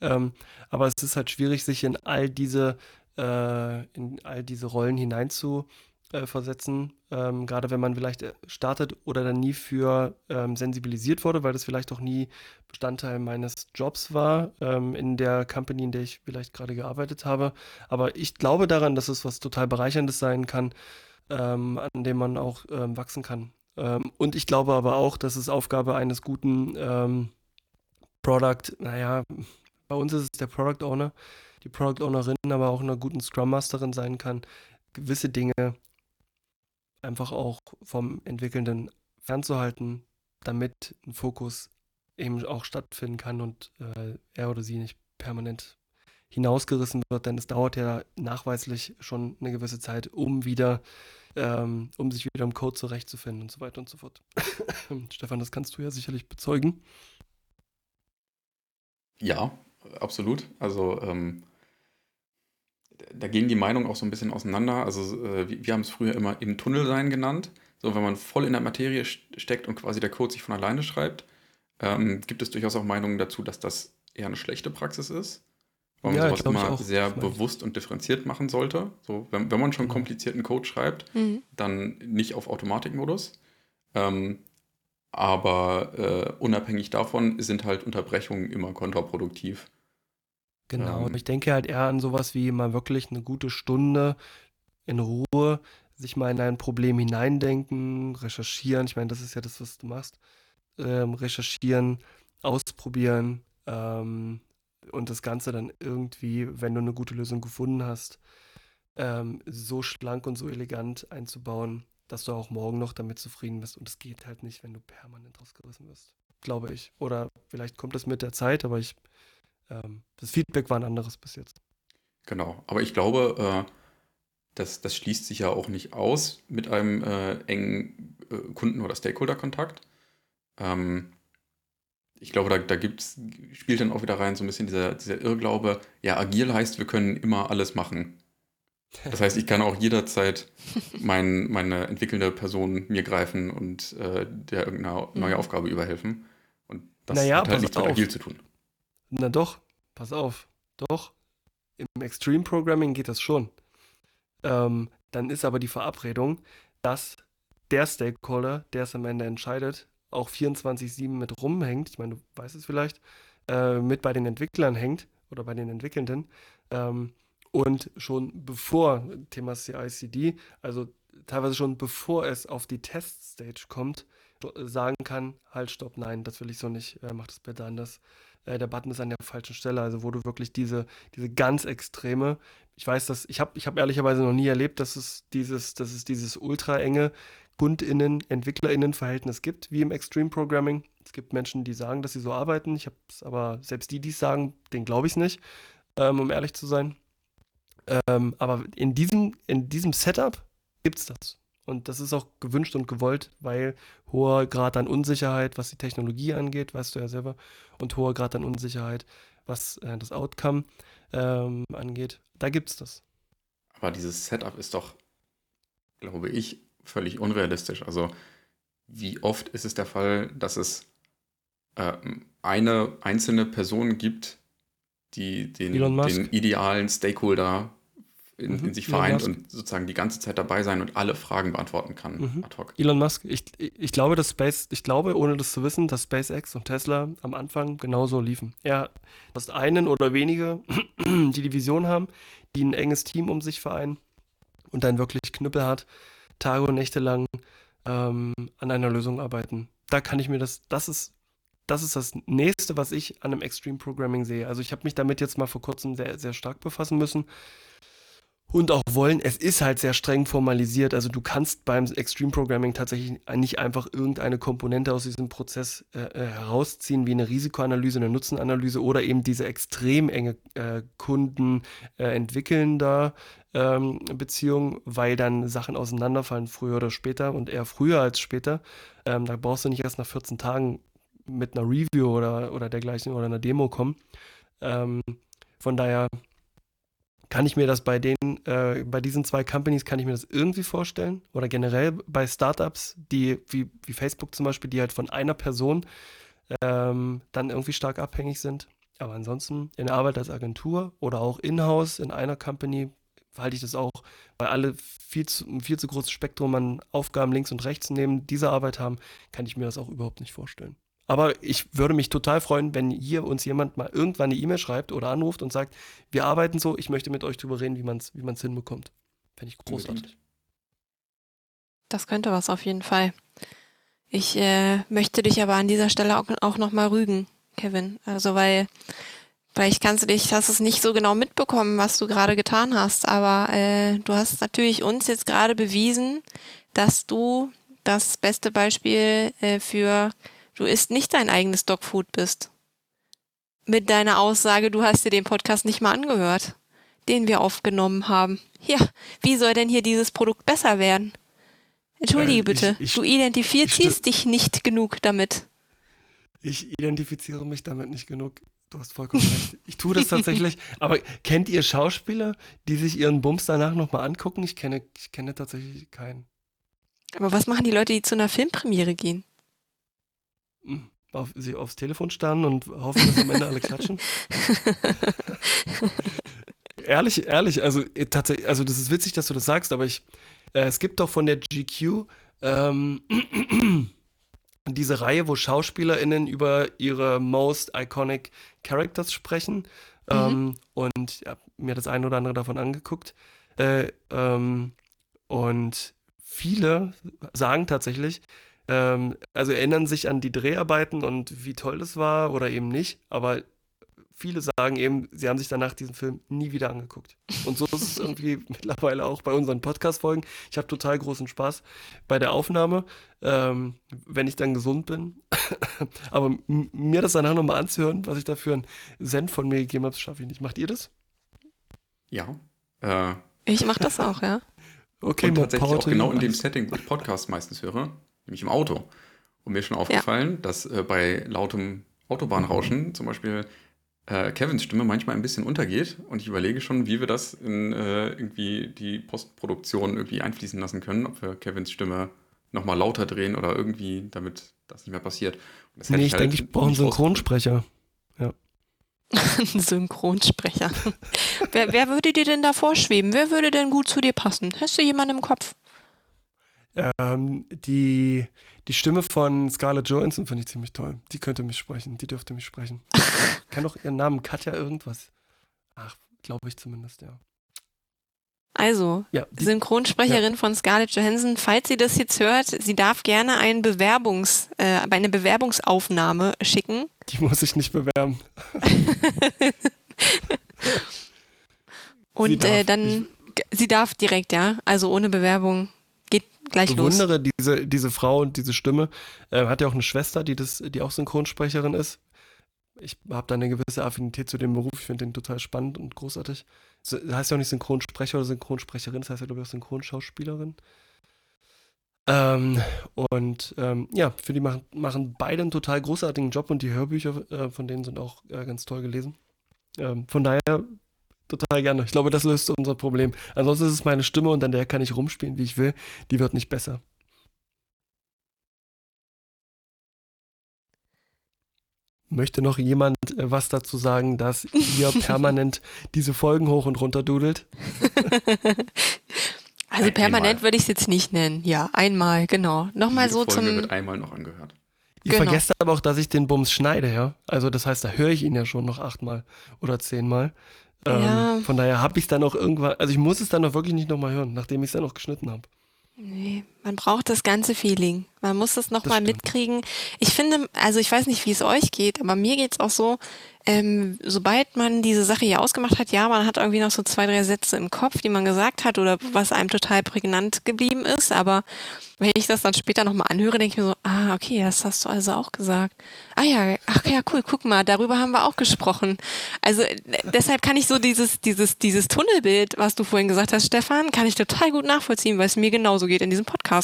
Ähm, aber es ist halt schwierig, sich in all diese äh, in all diese Rollen hineinzuversetzen. Äh, ähm, gerade wenn man vielleicht äh, startet oder dann nie für ähm, sensibilisiert wurde, weil das vielleicht auch nie Bestandteil meines Jobs war ähm, in der Company, in der ich vielleicht gerade gearbeitet habe. Aber ich glaube daran, dass es was total Bereicherndes sein kann, ähm, an dem man auch ähm, wachsen kann. Und ich glaube aber auch, dass es Aufgabe eines guten Product, naja, bei uns ist es der Product Owner, die Product Ownerin aber auch einer guten Scrum Masterin sein kann, gewisse Dinge einfach auch vom Entwickelnden fernzuhalten, damit ein Fokus eben auch stattfinden kann und äh, er oder sie nicht permanent hinausgerissen wird, denn es dauert ja nachweislich schon eine gewisse Zeit, um wieder, ähm, um sich wieder im Code zurechtzufinden und so weiter und so fort. Stefan, das kannst du ja sicherlich bezeugen. Ja, absolut. Also ähm, da gehen die Meinungen auch so ein bisschen auseinander. Also äh, wir, wir haben es früher immer im Tunnel sein genannt. So, wenn man voll in der Materie steckt und quasi der Code sich von alleine schreibt, ähm, gibt es durchaus auch Meinungen dazu, dass das eher eine schlechte Praxis ist. Weil man ja, sowas immer sehr bewusst und differenziert machen sollte. So, wenn, wenn man schon mhm. komplizierten Code schreibt, mhm. dann nicht auf Automatikmodus. Ähm, aber äh, unabhängig davon sind halt Unterbrechungen immer kontraproduktiv. Genau, ähm, ich denke halt eher an sowas wie mal wirklich eine gute Stunde in Ruhe, sich mal in ein Problem hineindenken, recherchieren. Ich meine, das ist ja das, was du machst. Ähm, recherchieren, ausprobieren ähm, und das Ganze dann irgendwie, wenn du eine gute Lösung gefunden hast, ähm, so schlank und so elegant einzubauen, dass du auch morgen noch damit zufrieden bist. Und es geht halt nicht, wenn du permanent rausgerissen wirst. Glaube ich. Oder vielleicht kommt das mit der Zeit, aber ich ähm, das Feedback war ein anderes bis jetzt. Genau, aber ich glaube, äh, das, das schließt sich ja auch nicht aus mit einem äh, engen äh, Kunden- oder Stakeholder-Kontakt. Ähm, ich glaube, da, da gibt's, spielt dann auch wieder rein so ein bisschen dieser, dieser Irrglaube, ja, agil heißt, wir können immer alles machen. Das heißt, ich kann auch jederzeit mein, meine entwickelnde Person mir greifen und äh, der irgendeine neue mhm. Aufgabe überhelfen. Und das naja, hat halt nichts mit agil zu tun. Na doch, pass auf. Doch. Im Extreme Programming geht das schon. Ähm, dann ist aber die Verabredung, dass der Stakeholder, der es am Ende entscheidet, auch 24-7 mit rumhängt, ich meine, du weißt es vielleicht, äh, mit bei den Entwicklern hängt oder bei den Entwickelnden. Ähm, und schon bevor, Thema CICD, also teilweise schon bevor es auf die Teststage kommt, sagen kann, halt, stopp, nein, das will ich so nicht, äh, mach das bitte anders äh, der Button ist an der falschen Stelle. Also wo du wirklich diese, diese ganz extreme, ich weiß, dass, ich habe ich hab ehrlicherweise noch nie erlebt, dass es dieses, dass es dieses ultra enge KundInnen, EntwicklerInnen-Verhältnis gibt, wie im Extreme Programming. Es gibt Menschen, die sagen, dass sie so arbeiten. Ich habe es aber, selbst die, die es sagen, den glaube ich es nicht, ähm, um ehrlich zu sein. Ähm, aber in diesem, in diesem Setup gibt es das. Und das ist auch gewünscht und gewollt, weil hoher Grad an Unsicherheit, was die Technologie angeht, weißt du ja selber, und hoher Grad an Unsicherheit, was äh, das Outcome ähm, angeht, da gibt es das. Aber dieses Setup ist doch, glaube ich, völlig unrealistisch. Also wie oft ist es der Fall, dass es äh, eine einzelne Person gibt, die den, den idealen Stakeholder in, mhm. in sich vereint und sozusagen die ganze Zeit dabei sein und alle Fragen beantworten kann mhm. ad hoc. Elon Musk, ich, ich glaube, dass Space, ich glaube, ohne das zu wissen, dass SpaceX und Tesla am Anfang genauso liefen. Er hast einen oder wenige, die die Vision haben, die ein enges Team um sich vereinen und dann wirklich Knüppel hat, Tage und Nächte lang ähm, an einer Lösung arbeiten. Da kann ich mir das, das ist, das ist das nächste, was ich an einem Extreme Programming sehe. Also ich habe mich damit jetzt mal vor kurzem sehr, sehr stark befassen müssen und auch wollen. Es ist halt sehr streng formalisiert. Also du kannst beim Extreme Programming tatsächlich nicht einfach irgendeine Komponente aus diesem Prozess äh, äh, herausziehen, wie eine Risikoanalyse, eine Nutzenanalyse oder eben diese extrem enge äh, Kunden äh, entwickelnder ähm, Beziehung, weil dann Sachen auseinanderfallen, früher oder später und eher früher als später. Ähm, da brauchst du nicht erst nach 14 Tagen mit einer Review oder, oder dergleichen oder einer Demo kommen. Ähm, von daher kann ich mir das bei den, äh, bei diesen zwei Companies, kann ich mir das irgendwie vorstellen? Oder generell bei Startups, die, wie, wie Facebook zum Beispiel, die halt von einer Person ähm, dann irgendwie stark abhängig sind. Aber ansonsten in der Arbeit als Agentur oder auch in-house in einer Company halte ich das auch, weil alle viel zu, ein viel zu großes Spektrum an Aufgaben links und rechts neben dieser Arbeit haben, kann ich mir das auch überhaupt nicht vorstellen. Aber ich würde mich total freuen, wenn hier uns jemand mal irgendwann eine E-Mail schreibt oder anruft und sagt, wir arbeiten so, ich möchte mit euch drüber reden, wie man es wie man's hinbekommt. Fände ich großartig. Das könnte was auf jeden Fall. Ich äh, möchte dich aber an dieser Stelle auch, auch nochmal rügen, Kevin. Also weil vielleicht kannst du dich, hast es nicht so genau mitbekommen, was du gerade getan hast, aber äh, du hast natürlich uns jetzt gerade bewiesen, dass du das beste Beispiel äh, für du isst nicht dein eigenes Dogfood bist. Mit deiner Aussage, du hast dir den Podcast nicht mal angehört, den wir aufgenommen haben. Ja, wie soll denn hier dieses Produkt besser werden? Entschuldige äh, bitte, ich, ich, du identifizierst dich nicht genug damit. Ich identifiziere mich damit nicht genug. Du hast vollkommen recht. Ich tue das tatsächlich. Aber kennt ihr Schauspieler, die sich ihren Bums danach nochmal angucken? Ich kenne, ich kenne tatsächlich keinen. Aber was machen die Leute, die zu einer Filmpremiere gehen? Auf, sie aufs Telefon starren und hoffen, dass am Ende alle klatschen. ehrlich, ehrlich, also äh, tatsächlich, also das ist witzig, dass du das sagst, aber ich, äh, es gibt doch von der GQ ähm, diese Reihe, wo SchauspielerInnen über ihre most iconic Characters sprechen. Mhm. Ähm, und ja, mir das eine oder andere davon angeguckt. Äh, ähm, und viele sagen tatsächlich, ähm, also erinnern sich an die Dreharbeiten und wie toll das war oder eben nicht, aber viele sagen eben, sie haben sich danach diesen Film nie wieder angeguckt. Und so ist es irgendwie mittlerweile auch bei unseren Podcast-Folgen. Ich habe total großen Spaß bei der Aufnahme, ähm, wenn ich dann gesund bin. Aber mir das danach nochmal anzuhören, was ich da für einen Send von mir gegeben habe, das schaffe ich nicht. Macht ihr das? Ja. Äh. Ich mache das auch, ja. Okay, und tatsächlich auch genau in dem Setting, wo ich Podcasts meistens höre nämlich im Auto. Und mir ist schon aufgefallen, ja. dass äh, bei lautem Autobahnrauschen zum Beispiel äh, Kevins Stimme manchmal ein bisschen untergeht und ich überlege schon, wie wir das in äh, irgendwie die Postproduktion irgendwie einfließen lassen können, ob wir Kevins Stimme nochmal lauter drehen oder irgendwie, damit das nicht mehr passiert. nee, ich, ich halt denke, ich brauche einen Synchronsprecher. Ja. Ein Synchronsprecher. wer, wer würde dir denn da vorschweben? Wer würde denn gut zu dir passen? Hast du jemanden im Kopf? Ähm, die, die Stimme von Scarlett Johansson finde ich ziemlich toll. Die könnte mich sprechen, die dürfte mich sprechen. kann doch ihren Namen Katja irgendwas. Ach, glaube ich zumindest, ja. Also, ja, die, Synchronsprecherin ja. von Scarlett Johansson, falls sie das jetzt hört, sie darf gerne ein Bewerbungs, äh, eine Bewerbungsaufnahme schicken. Die muss ich nicht bewerben. Und äh, dann, ich, sie darf direkt, ja, also ohne Bewerbung gleich bewundere los. diese, diese Frau und diese Stimme. Äh, hat ja auch eine Schwester, die, das, die auch Synchronsprecherin ist. Ich habe da eine gewisse Affinität zu dem Beruf. Ich finde den total spannend und großartig. Das heißt ja auch nicht Synchronsprecher oder Synchronsprecherin, das heißt ja, glaube ich, auch Synchronschauspielerin. Ähm, und ähm, ja, für die machen, machen beide einen total großartigen Job und die Hörbücher äh, von denen sind auch äh, ganz toll gelesen. Ähm, von daher total gerne. Ich glaube, das löst unser Problem. Ansonsten ist es meine Stimme und an der kann ich rumspielen, wie ich will. Die wird nicht besser. Möchte noch jemand äh, was dazu sagen, dass ihr permanent diese Folgen hoch und runter dudelt? also permanent würde ich es jetzt nicht nennen. Ja, einmal, genau. Nochmal so Folge zum. wird einmal noch angehört. Ihr genau. vergesst aber auch, dass ich den Bums schneide, ja? Also das heißt, da höre ich ihn ja schon noch achtmal oder zehnmal. Ähm, ja. Von daher habe ich es dann auch irgendwann, also ich muss es dann auch wirklich nicht nochmal hören, nachdem ich es dann auch geschnitten habe. Nee, man braucht das ganze Feeling. Man muss das nochmal mitkriegen. Ich finde, also ich weiß nicht, wie es euch geht, aber mir geht's auch so, ähm, sobald man diese Sache hier ausgemacht hat, ja, man hat irgendwie noch so zwei, drei Sätze im Kopf, die man gesagt hat oder was einem total prägnant geblieben ist, aber wenn ich das dann später nochmal anhöre, denke ich mir so, ah, okay, das hast du also auch gesagt. Ah ja, ach ja, cool, guck mal, darüber haben wir auch gesprochen. Also deshalb kann ich so dieses, dieses, dieses Tunnelbild, was du vorhin gesagt hast, Stefan, kann ich total gut nachvollziehen, weil es mir genauso geht in diesem Podcast.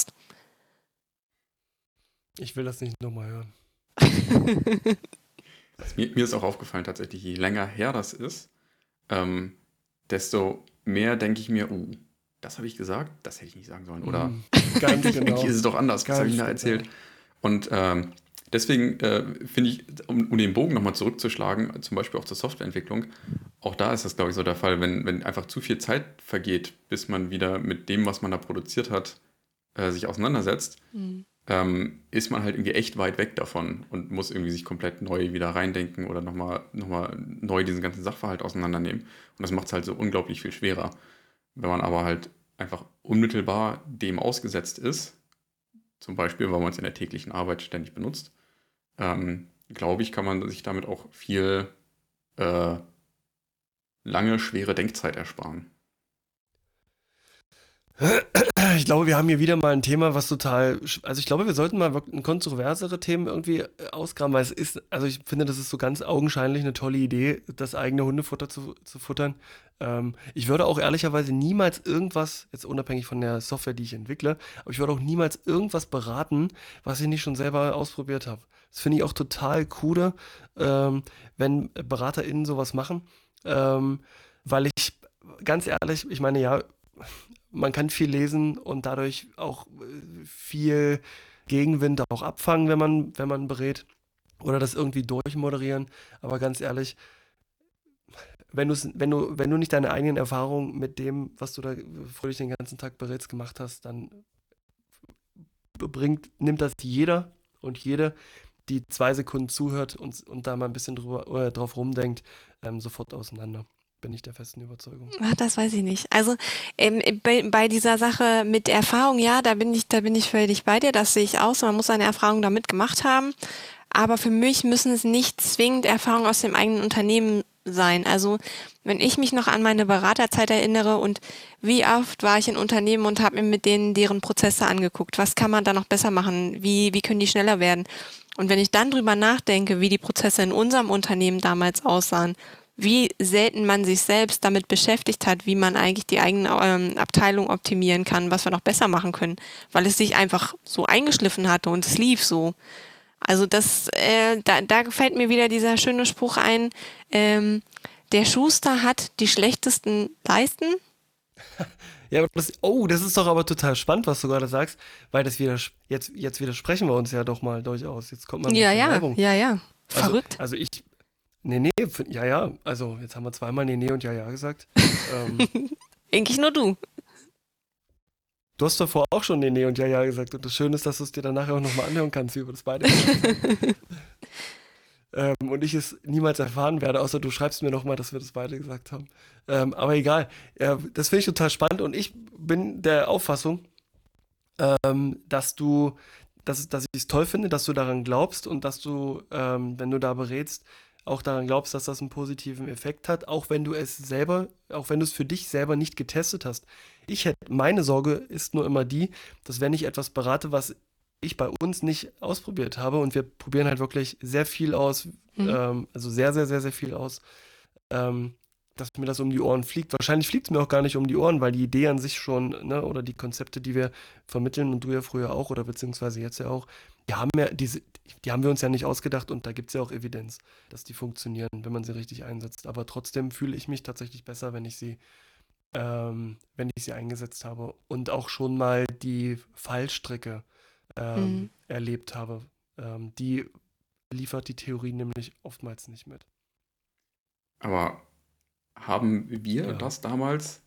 Ich will das nicht nochmal hören. mir, mir, ist auch aufgefallen, tatsächlich, je länger her das ist, ähm, desto mehr denke ich mir, uh, das habe ich gesagt, das hätte ich nicht sagen sollen. Oder mm, ganz genau. hier ist es doch anders, was habe ich da erzählt? Und ähm, deswegen äh, finde ich, um, um, den Bogen nochmal zurückzuschlagen, zum Beispiel auch zur Softwareentwicklung, auch da ist das, glaube ich, so der Fall, wenn, wenn einfach zu viel Zeit vergeht, bis man wieder mit dem, was man da produziert hat, äh, sich auseinandersetzt, mhm ähm, ist man halt irgendwie echt weit weg davon und muss irgendwie sich komplett neu wieder reindenken oder nochmal noch mal neu diesen ganzen Sachverhalt auseinandernehmen. Und das macht es halt so unglaublich viel schwerer. Wenn man aber halt einfach unmittelbar dem ausgesetzt ist, zum Beispiel, weil man es in der täglichen Arbeit ständig benutzt, ähm, glaube ich, kann man sich damit auch viel äh, lange, schwere Denkzeit ersparen. Ich glaube, wir haben hier wieder mal ein Thema, was total. Also, ich glaube, wir sollten mal kontroversere Themen irgendwie äh, ausgraben, weil es ist, also ich finde, das ist so ganz augenscheinlich eine tolle Idee, das eigene Hundefutter zu, zu futtern. Ähm, ich würde auch ehrlicherweise niemals irgendwas, jetzt unabhängig von der Software, die ich entwickle, aber ich würde auch niemals irgendwas beraten, was ich nicht schon selber ausprobiert habe. Das finde ich auch total cool, ähm, wenn BeraterInnen sowas machen, ähm, weil ich ganz ehrlich, ich meine, ja, man kann viel lesen und dadurch auch äh, viel Gegenwind auch abfangen, wenn man, wenn man berät oder das irgendwie durchmoderieren. Aber ganz ehrlich, wenn, wenn, du, wenn du nicht deine eigenen Erfahrungen mit dem, was du da fröhlich den ganzen Tag berätst, gemacht hast, dann bringt, nimmt das jeder und jede, die zwei Sekunden zuhört und, und da mal ein bisschen drüber, äh, drauf rumdenkt, ähm, sofort auseinander bin ich der festen Überzeugung. Ach, das weiß ich nicht. Also ähm, bei, bei, dieser Sache mit Erfahrung, ja, da bin ich, da bin ich völlig bei dir. Das sehe ich aus. Man muss seine Erfahrung damit gemacht haben. Aber für mich müssen es nicht zwingend Erfahrungen aus dem eigenen Unternehmen sein. Also wenn ich mich noch an meine Beraterzeit erinnere und wie oft war ich in Unternehmen und habe mir mit denen deren Prozesse angeguckt, was kann man da noch besser machen, wie, wie können die schneller werden. Und wenn ich dann drüber nachdenke, wie die Prozesse in unserem Unternehmen damals aussahen, wie selten man sich selbst damit beschäftigt hat, wie man eigentlich die eigene ähm, Abteilung optimieren kann, was wir noch besser machen können, weil es sich einfach so eingeschliffen hatte und es lief so. Also das, äh, da, da fällt mir wieder dieser schöne Spruch ein, ähm, der Schuster hat die schlechtesten Leisten. Ja, aber das, oh, das ist doch aber total spannend, was du gerade sagst, weil das wieder, jetzt, jetzt widersprechen wir uns ja doch mal durchaus. Jetzt kommt man ja, ja, Werbung. ja, ja. Also, Verrückt. Also, also ich, Nee, nee, ja, ja. Also, jetzt haben wir zweimal nee, nee und ja, ja gesagt. ähm, Eigentlich nur du. Du hast davor auch schon nee, nee und ja, ja gesagt. Und das Schöne ist, dass du es dir dann nachher auch nochmal anhören kannst, wie wir das beide ähm, Und ich es niemals erfahren werde, außer du schreibst mir nochmal, dass wir das beide gesagt haben. Ähm, aber egal. Ja, das finde ich total spannend und ich bin der Auffassung, ähm, dass du, dass, dass ich es toll finde, dass du daran glaubst und dass du, ähm, wenn du da berätst, auch daran glaubst, dass das einen positiven Effekt hat, auch wenn du es selber, auch wenn du es für dich selber nicht getestet hast. Ich hätte, meine Sorge ist nur immer die, dass wenn ich etwas berate, was ich bei uns nicht ausprobiert habe und wir probieren halt wirklich sehr viel aus, mhm. ähm, also sehr, sehr, sehr, sehr viel aus, ähm, dass mir das um die Ohren fliegt. Wahrscheinlich fliegt es mir auch gar nicht um die Ohren, weil die Idee an sich schon, ne, oder die Konzepte, die wir vermitteln und du ja früher auch oder beziehungsweise jetzt ja auch, die haben ja diese, die haben wir uns ja nicht ausgedacht und da gibt es ja auch Evidenz, dass die funktionieren, wenn man sie richtig einsetzt. Aber trotzdem fühle ich mich tatsächlich besser, wenn ich sie, ähm, wenn ich sie eingesetzt habe und auch schon mal die Fallstrecke ähm, mhm. erlebt habe. Ähm, die liefert die Theorie nämlich oftmals nicht mit. Aber haben wir ja. das damals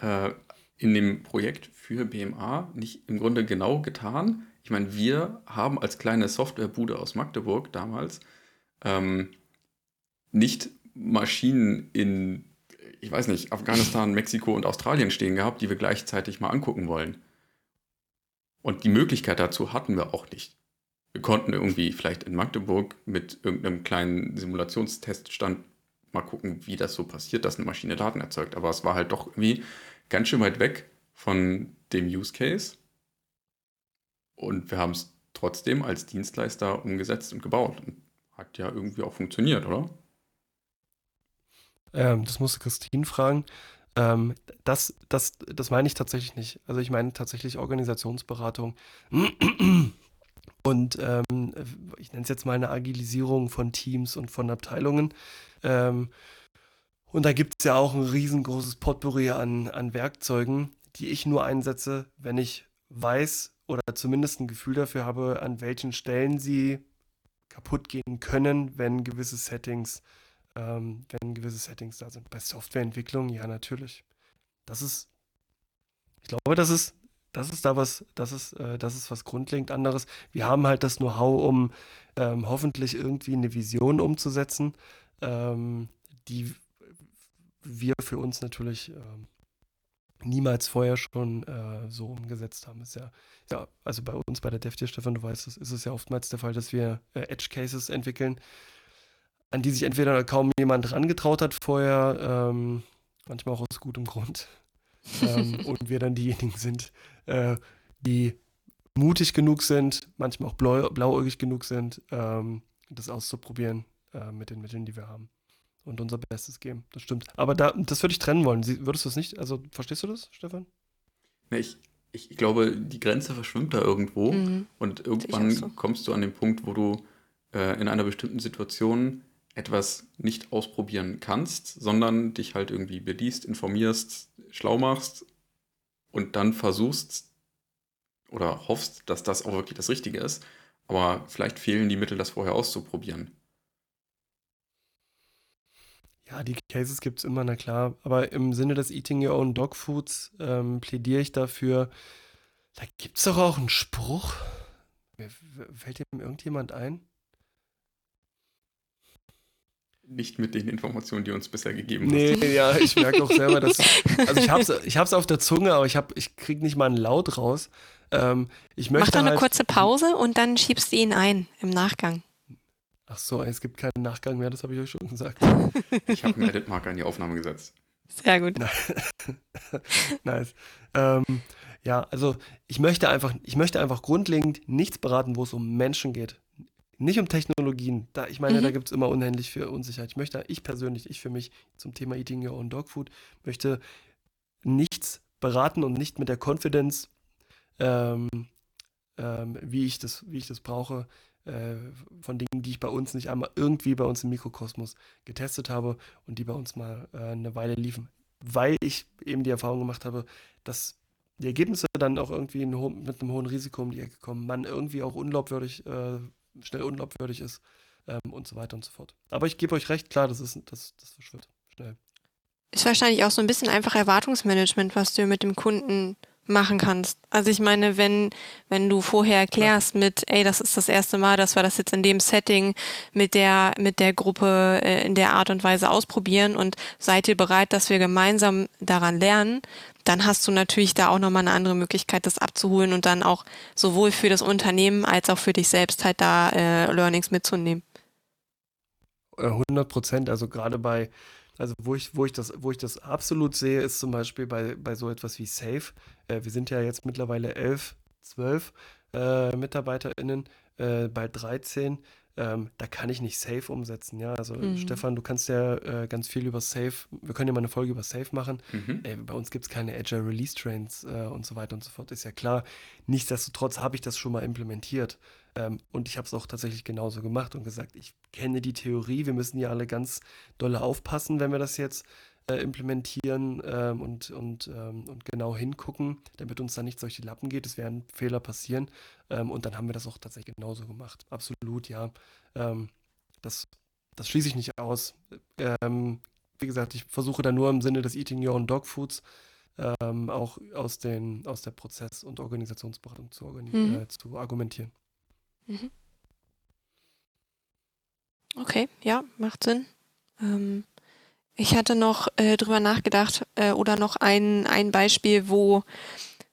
äh, in dem Projekt für BMA nicht im Grunde genau getan? Ich meine, wir haben als kleine Softwarebude aus Magdeburg damals ähm, nicht Maschinen in, ich weiß nicht, Afghanistan, Mexiko und Australien stehen gehabt, die wir gleichzeitig mal angucken wollen. Und die Möglichkeit dazu hatten wir auch nicht. Wir konnten irgendwie vielleicht in Magdeburg mit irgendeinem kleinen Simulationsteststand mal gucken, wie das so passiert, dass eine Maschine Daten erzeugt. Aber es war halt doch irgendwie ganz schön weit weg von dem Use Case. Und wir haben es trotzdem als Dienstleister umgesetzt und gebaut. Hat ja irgendwie auch funktioniert, oder? Ähm, das musste Christine fragen. Ähm, das, das, das meine ich tatsächlich nicht. Also ich meine tatsächlich Organisationsberatung. Und ähm, ich nenne es jetzt mal eine Agilisierung von Teams und von Abteilungen. Ähm, und da gibt es ja auch ein riesengroßes Potpourri an, an Werkzeugen, die ich nur einsetze, wenn ich weiß oder zumindest ein Gefühl dafür habe, an welchen Stellen sie kaputt gehen können, wenn gewisse Settings, ähm, wenn gewisse Settings da sind. Bei Softwareentwicklung, ja, natürlich. Das ist, ich glaube, das ist, das ist da was, das ist, äh, das ist was grundlegend anderes. Wir haben halt das Know-how, um ähm, hoffentlich irgendwie eine Vision umzusetzen, ähm, die wir für uns natürlich ähm, niemals vorher schon äh, so umgesetzt haben. Ist ja, ja, also bei uns bei der DevTier, Stefan, du weißt, das ist es ja oftmals der Fall, dass wir äh, Edge Cases entwickeln, an die sich entweder kaum jemand rangetraut hat vorher, ähm, manchmal auch aus gutem Grund, ähm, und wir dann diejenigen sind, äh, die mutig genug sind, manchmal auch blau, blauäugig genug sind, ähm, das auszuprobieren äh, mit den Mitteln, die wir haben und unser Bestes geben. Das stimmt. Aber da, das würde ich trennen wollen. Sie, würdest du es nicht? Also, verstehst du das, Stefan? Nee, ich, ich glaube, die Grenze verschwimmt da irgendwo mhm. und irgendwann so. kommst du an den Punkt, wo du äh, in einer bestimmten Situation etwas nicht ausprobieren kannst, sondern dich halt irgendwie beliest, informierst, schlau machst und dann versuchst oder hoffst, dass das auch wirklich das Richtige ist. Aber vielleicht fehlen die Mittel, das vorher auszuprobieren. Ja, die Cases gibt es immer, na klar. Aber im Sinne des Eating Your Own Dog Foods ähm, plädiere ich dafür. Da gibt es doch auch einen Spruch. Fällt ihm irgendjemand ein? Nicht mit den Informationen, die uns bisher gegeben nee, hast. Nee, ja, ich merke auch selber, dass. Also ich habe es ich hab's auf der Zunge, aber ich, ich kriege nicht mal einen Laut raus. Ähm, ich möchte Mach doch eine halt, kurze Pause und dann schiebst du ihn ein im Nachgang. Ach so, es gibt keinen Nachgang mehr, das habe ich euch schon gesagt. Ich habe einen Edit-Marker in die Aufnahme gesetzt. Sehr gut. nice. Ähm, ja, also ich möchte einfach, ich möchte einfach grundlegend nichts beraten, wo es um Menschen geht. Nicht um Technologien. Da, ich meine, mhm. da gibt es immer unendlich viel Unsicherheit. Ich möchte, ich persönlich, ich für mich zum Thema Eating Your Own Dog Food, möchte nichts beraten und nicht mit der Confidence, ähm, ähm, wie, ich das, wie ich das brauche, äh, von Dingen, die ich bei uns nicht einmal irgendwie bei uns im Mikrokosmos getestet habe und die bei uns mal äh, eine Weile liefen. Weil ich eben die Erfahrung gemacht habe, dass die Ergebnisse dann auch irgendwie mit einem hohen Risiko um die Ecke kommen, man irgendwie auch unglaubwürdig, äh, schnell unglaubwürdig ist ähm, und so weiter und so fort. Aber ich gebe euch recht, klar, das ist, das, das verschwirrt schnell. Ist wahrscheinlich auch so ein bisschen einfach Erwartungsmanagement, was du mit dem Kunden machen kannst. Also ich meine, wenn, wenn du vorher erklärst mit, ey, das ist das erste Mal, dass wir das jetzt in dem Setting mit der, mit der Gruppe äh, in der Art und Weise ausprobieren und seid ihr bereit, dass wir gemeinsam daran lernen, dann hast du natürlich da auch nochmal eine andere Möglichkeit, das abzuholen und dann auch sowohl für das Unternehmen als auch für dich selbst halt da äh, Learnings mitzunehmen. 100 äh, Prozent, also gerade bei also wo ich, wo ich das, wo ich das absolut sehe, ist zum Beispiel bei, bei so etwas wie Safe. Äh, wir sind ja jetzt mittlerweile elf, zwölf äh, MitarbeiterInnen, äh, bald 13. Ähm, da kann ich nicht Safe umsetzen. Ja, also mhm. Stefan, du kannst ja äh, ganz viel über Safe. Wir können ja mal eine Folge über Safe machen. Mhm. Äh, bei uns gibt es keine Agile Release Trains äh, und so weiter und so fort. Ist ja klar. Nichtsdestotrotz habe ich das schon mal implementiert. Ähm, und ich habe es auch tatsächlich genauso gemacht und gesagt, ich kenne die Theorie, wir müssen ja alle ganz dolle aufpassen, wenn wir das jetzt äh, implementieren ähm, und, und, ähm, und genau hingucken, damit uns da nicht solche Lappen geht. Es werden Fehler passieren. Ähm, und dann haben wir das auch tatsächlich genauso gemacht. Absolut, ja. Ähm, das, das schließe ich nicht aus. Ähm, wie gesagt, ich versuche da nur im Sinne des Eating Your Own Dog Foods auch aus, den, aus der Prozess- und Organisationsberatung zu, organi mhm. äh, zu argumentieren. Mhm. Okay, ja, macht Sinn. Ähm, ich hatte noch äh, drüber nachgedacht äh, oder noch ein, ein Beispiel, wo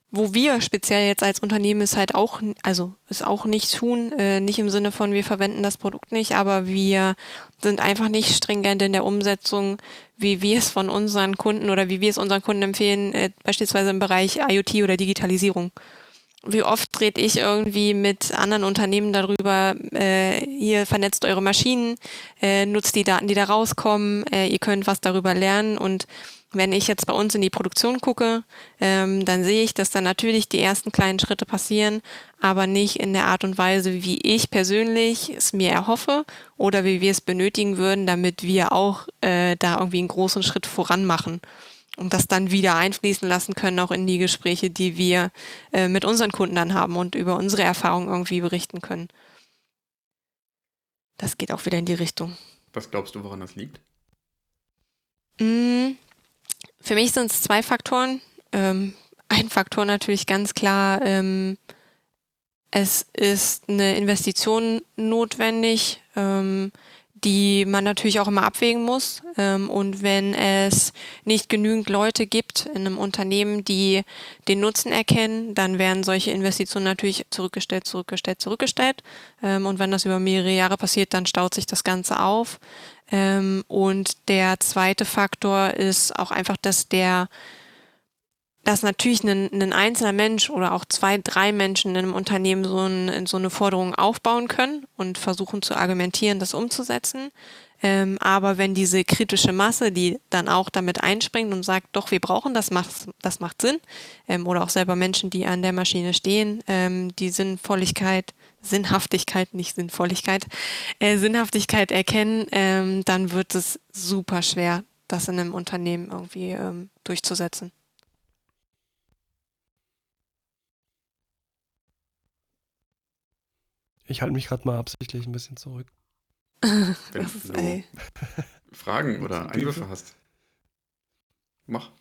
wo wir speziell jetzt als Unternehmen es halt auch, also es auch nicht tun, äh, nicht im Sinne von wir verwenden das Produkt nicht, aber wir sind einfach nicht stringent in der Umsetzung, wie wir es von unseren Kunden oder wie wir es unseren Kunden empfehlen, äh, beispielsweise im Bereich IoT oder Digitalisierung. Wie oft dreht ich irgendwie mit anderen Unternehmen darüber, äh, ihr vernetzt eure Maschinen, äh, nutzt die Daten, die da rauskommen, äh, ihr könnt was darüber lernen. Und wenn ich jetzt bei uns in die Produktion gucke, ähm, dann sehe ich, dass da natürlich die ersten kleinen Schritte passieren, aber nicht in der Art und Weise, wie ich persönlich es mir erhoffe oder wie wir es benötigen würden, damit wir auch äh, da irgendwie einen großen Schritt voran machen und das dann wieder einfließen lassen können, auch in die Gespräche, die wir äh, mit unseren Kunden dann haben und über unsere Erfahrungen irgendwie berichten können. Das geht auch wieder in die Richtung. Was glaubst du, woran das liegt? Mm, für mich sind es zwei Faktoren. Ähm, ein Faktor natürlich ganz klar, ähm, es ist eine Investition notwendig, ähm, die man natürlich auch immer abwägen muss. Ähm, und wenn es nicht genügend Leute gibt in einem Unternehmen, die den Nutzen erkennen, dann werden solche Investitionen natürlich zurückgestellt, zurückgestellt, zurückgestellt. Ähm, und wenn das über mehrere Jahre passiert, dann staut sich das Ganze auf. Ähm, und der zweite Faktor ist auch einfach, dass der dass natürlich ein, ein einzelner Mensch oder auch zwei, drei Menschen in einem Unternehmen so, ein, so eine Forderung aufbauen können und versuchen zu argumentieren, das umzusetzen. Ähm, aber wenn diese kritische Masse, die dann auch damit einspringt und sagt, doch, wir brauchen das, macht, das macht Sinn, ähm, oder auch selber Menschen, die an der Maschine stehen, ähm, die Sinnvolligkeit Sinnhaftigkeit, nicht Sinnvolligkeit, äh, Sinnhaftigkeit erkennen, ähm, dann wird es super schwer, das in einem Unternehmen irgendwie ähm, durchzusetzen. Ich halte mich gerade mal absichtlich ein bisschen zurück. Wenn du Fragen oder Einwürfe hast, mach.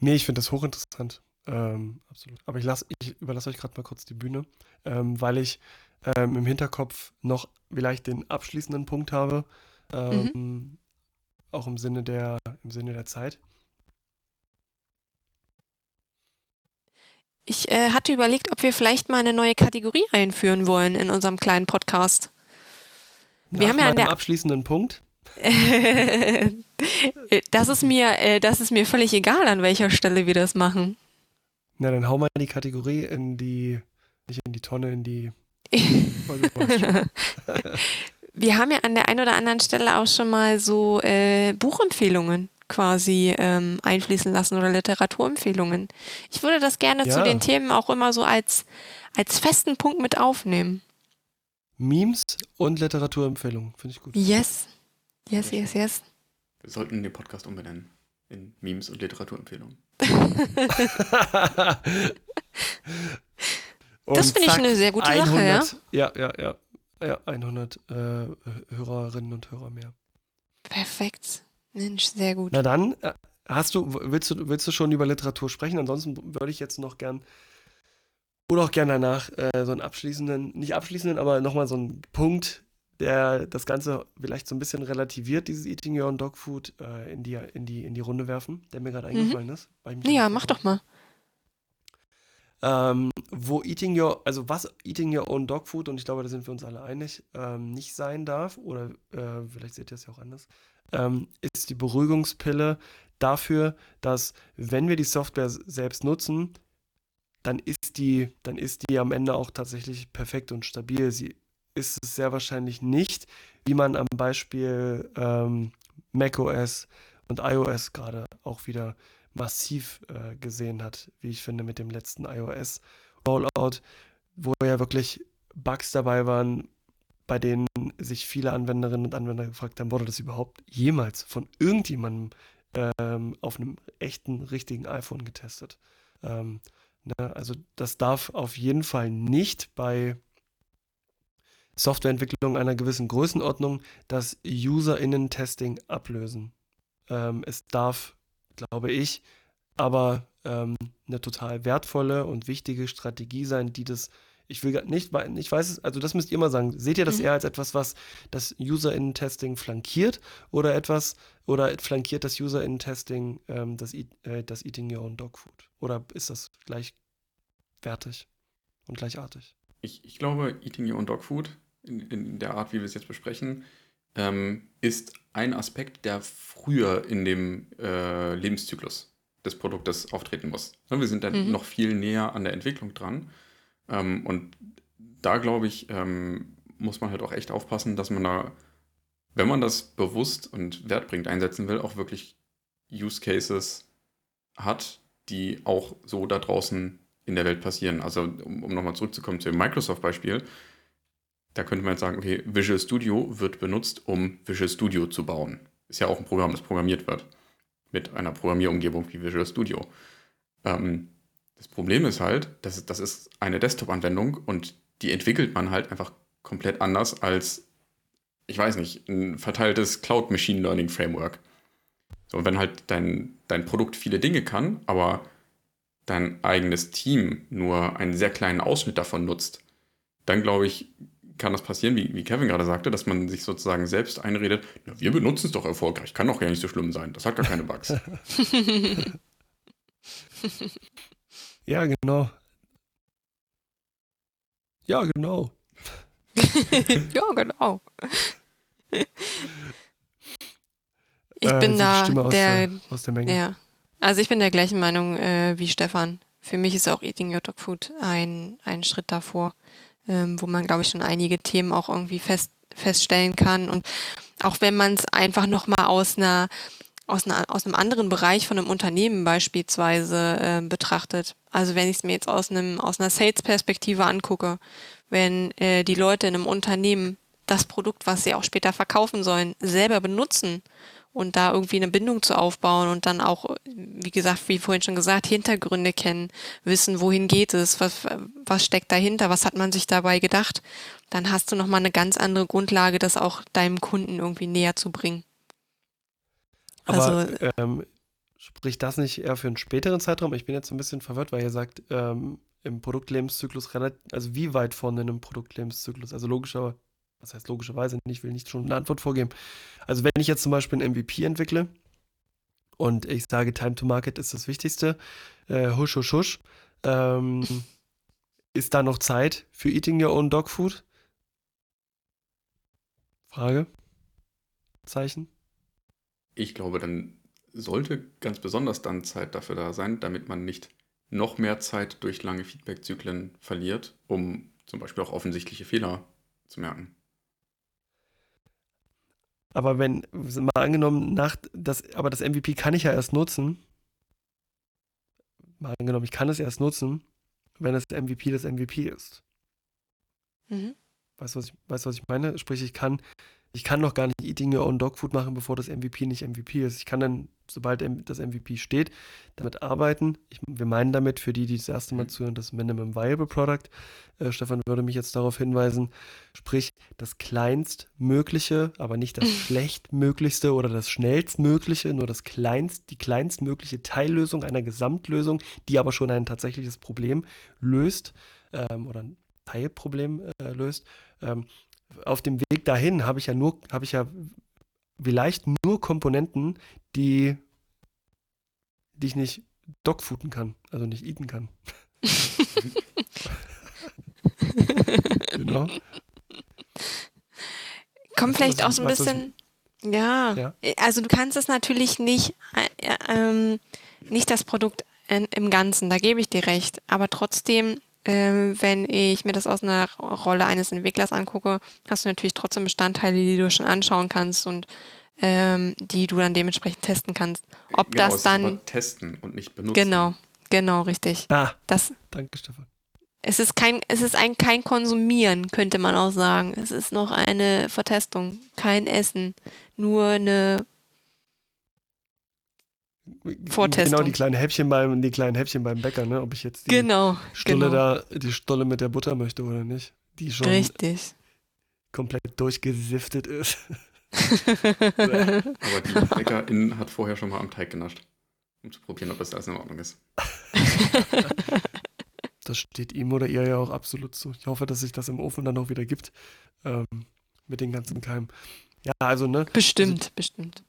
Nee, ich finde das hochinteressant. Ähm, absolut. Aber ich, lass, ich überlasse euch gerade mal kurz die Bühne, ähm, weil ich ähm, im Hinterkopf noch vielleicht den abschließenden Punkt habe, ähm, mhm. auch im Sinne der, im Sinne der Zeit. Ich äh, hatte überlegt, ob wir vielleicht mal eine neue Kategorie einführen wollen in unserem kleinen Podcast. Nach wir haben ja an der abschließenden Punkt. das ist mir, äh, das ist mir völlig egal, an welcher Stelle wir das machen. Na, dann hau mal die Kategorie in die, nicht in die Tonne, in die Wir haben ja an der einen oder anderen Stelle auch schon mal so äh, Buchempfehlungen quasi ähm, einfließen lassen oder Literaturempfehlungen. Ich würde das gerne ja. zu den Themen auch immer so als, als festen Punkt mit aufnehmen. Memes und Literaturempfehlungen, finde ich gut. Yes. Yes, yes, yes. Wir sollten den Podcast umbenennen in Memes und Literaturempfehlungen. das finde ich eine sehr gute 100, Sache, ja? Ja, ja, ja. Ja, 100 äh, Hörerinnen und Hörer mehr. Perfekt. Mensch, sehr gut. Na dann, äh, hast du, willst du, willst du schon über Literatur sprechen? Ansonsten würde ich jetzt noch gern oder auch gern danach äh, so einen abschließenden, nicht abschließenden, aber nochmal so einen Punkt, der das Ganze vielleicht so ein bisschen relativiert, dieses Eating Your Own Dog Food, äh, in, die, in, die, in die Runde werfen, der mir gerade mhm. eingefallen ist. Ja, mach doch mal ähm, wo Eating Your, also was Eating Your Own Dog Food, und ich glaube, da sind wir uns alle einig, ähm, nicht sein darf, oder äh, vielleicht seht ihr es ja auch anders, ähm, ist die Beruhigungspille dafür, dass wenn wir die Software selbst nutzen, dann ist die, dann ist die am Ende auch tatsächlich perfekt und stabil. Sie ist es sehr wahrscheinlich nicht, wie man am Beispiel ähm, macOS und iOS gerade auch wieder massiv äh, gesehen hat, wie ich finde, mit dem letzten iOS-Rollout, wo ja wirklich Bugs dabei waren, bei denen sich viele Anwenderinnen und Anwender gefragt haben, wurde das überhaupt jemals von irgendjemandem ähm, auf einem echten, richtigen iPhone getestet? Ähm, ne? Also das darf auf jeden Fall nicht bei Softwareentwicklung einer gewissen Größenordnung das User-Innen-Testing ablösen. Ähm, es darf glaube ich, aber ähm, eine total wertvolle und wichtige Strategie sein, die das, ich will gar nicht, ich weiß es, also das müsst ihr mal sagen, seht ihr das mhm. eher als etwas, was das User-Innen-Testing flankiert oder etwas, oder flankiert das User-Innen-Testing ähm, das, äh, das Eating Your Own Dog Food? Oder ist das gleich gleichwertig und gleichartig. Ich, ich glaube, Eating Your Own Dog Food, in, in der Art, wie wir es jetzt besprechen, ähm, ist ein Aspekt, der früher in dem äh, Lebenszyklus des Produktes auftreten muss. Ne, wir sind dann mhm. noch viel näher an der Entwicklung dran. Ähm, und da, glaube ich, ähm, muss man halt auch echt aufpassen, dass man da, wenn man das bewusst und wertbringend einsetzen will, auch wirklich Use Cases hat, die auch so da draußen in der Welt passieren. Also, um, um nochmal zurückzukommen zu dem Microsoft-Beispiel, da könnte man jetzt sagen, okay, Visual Studio wird benutzt, um Visual Studio zu bauen. Ist ja auch ein Programm, das programmiert wird. Mit einer Programmierumgebung wie Visual Studio. Ähm, das Problem ist halt, dass das ist eine Desktop-Anwendung und die entwickelt man halt einfach komplett anders als, ich weiß nicht, ein verteiltes Cloud Machine Learning Framework. So, wenn halt dein, dein Produkt viele Dinge kann, aber dein eigenes Team nur einen sehr kleinen Ausschnitt davon nutzt, dann glaube ich, kann das passieren, wie, wie Kevin gerade sagte, dass man sich sozusagen selbst einredet, na, wir benutzen es doch erfolgreich, kann doch gar nicht so schlimm sein, das hat gar keine Bugs. ja, genau. Ja, genau. ja, genau. Ich äh, bin da aus der, aus der Menge. Ja. Also ich bin der gleichen Meinung äh, wie Stefan. Für mich ist auch Eating Your Dog Food ein, ein Schritt davor, ähm, wo man, glaube ich, schon einige Themen auch irgendwie fest, feststellen kann. Und auch wenn man es einfach nochmal aus einer aus, einer, aus einem anderen Bereich von einem Unternehmen beispielsweise äh, betrachtet. Also wenn ich es mir jetzt aus, einem, aus einer Sales-Perspektive angucke, wenn äh, die Leute in einem Unternehmen das Produkt, was sie auch später verkaufen sollen, selber benutzen und da irgendwie eine Bindung zu aufbauen und dann auch, wie gesagt, wie vorhin schon gesagt, Hintergründe kennen, wissen, wohin geht es, was, was steckt dahinter, was hat man sich dabei gedacht, dann hast du nochmal eine ganz andere Grundlage, das auch deinem Kunden irgendwie näher zu bringen. Aber also, ähm, spricht das nicht eher für einen späteren Zeitraum? Ich bin jetzt ein bisschen verwirrt, weil ihr sagt, ähm, im Produktlebenszyklus relativ, also wie weit vorne in einem Produktlebenszyklus? Also logischer, was heißt logischerweise, ich will nicht schon eine Antwort vorgeben. Also wenn ich jetzt zum Beispiel ein MVP entwickle und ich sage, Time to Market ist das Wichtigste, äh, husch, husch, husch, ähm, ist da noch Zeit für Eating Your Own Dog Food? Frage? Zeichen? Ich glaube, dann sollte ganz besonders dann Zeit dafür da sein, damit man nicht noch mehr Zeit durch lange Feedback-Zyklen verliert, um zum Beispiel auch offensichtliche Fehler zu merken. Aber wenn, mal angenommen, nach das, aber das MVP kann ich ja erst nutzen. Mal angenommen, ich kann es erst nutzen, wenn das MVP das MVP ist. Mhm. Weißt du, was ich, weißt, was ich meine? Sprich, ich kann ich kann noch gar nicht Eating Your Own Dog Food machen, bevor das MVP nicht MVP ist. Ich kann dann, sobald das MVP steht, damit arbeiten. Ich, wir meinen damit, für die, die das erste Mal mhm. zuhören, das Minimum Viable Product. Äh, Stefan würde mich jetzt darauf hinweisen, sprich das kleinstmögliche, aber nicht das schlechtmöglichste oder das schnellstmögliche, nur das kleinst, die kleinstmögliche Teillösung einer Gesamtlösung, die aber schon ein tatsächliches Problem löst ähm, oder ein Teilproblem äh, löst. Ähm, auf dem Weg dahin habe ich ja nur, habe ich ja vielleicht nur Komponenten, die, die ich nicht dogfooden kann, also nicht eaten kann. genau. Kommt vielleicht auch so ein bisschen. Ja, ja, also du kannst es natürlich nicht, äh, ähm, nicht das Produkt in, im Ganzen, da gebe ich dir recht. Aber trotzdem wenn ich mir das aus einer Rolle eines Entwicklers angucke, hast du natürlich trotzdem Bestandteile, die du schon anschauen kannst und ähm, die du dann dementsprechend testen kannst. Ob genau, das dann. Testen und nicht benutzen. Genau, genau, richtig. Ah, das, danke, Stefan. Es ist kein, es ist ein kein Konsumieren, könnte man auch sagen. Es ist noch eine Vertestung, kein Essen, nur eine Vortestung. Genau, die kleinen Häppchen beim, die kleinen Häppchen beim Bäcker, ne? Ob ich jetzt die genau, Stulle genau. da, die Stulle mit der Butter möchte oder nicht. Die schon Richtig. komplett durchgesiftet ist. Aber die Bäckerin hat vorher schon mal am Teig genascht, um zu probieren, ob das alles in Ordnung ist. das steht ihm oder ihr ja auch absolut zu. Ich hoffe, dass sich das im Ofen dann auch wieder gibt. Ähm, mit den ganzen Keimen. Ja, also, ne? Bestimmt, also, bestimmt.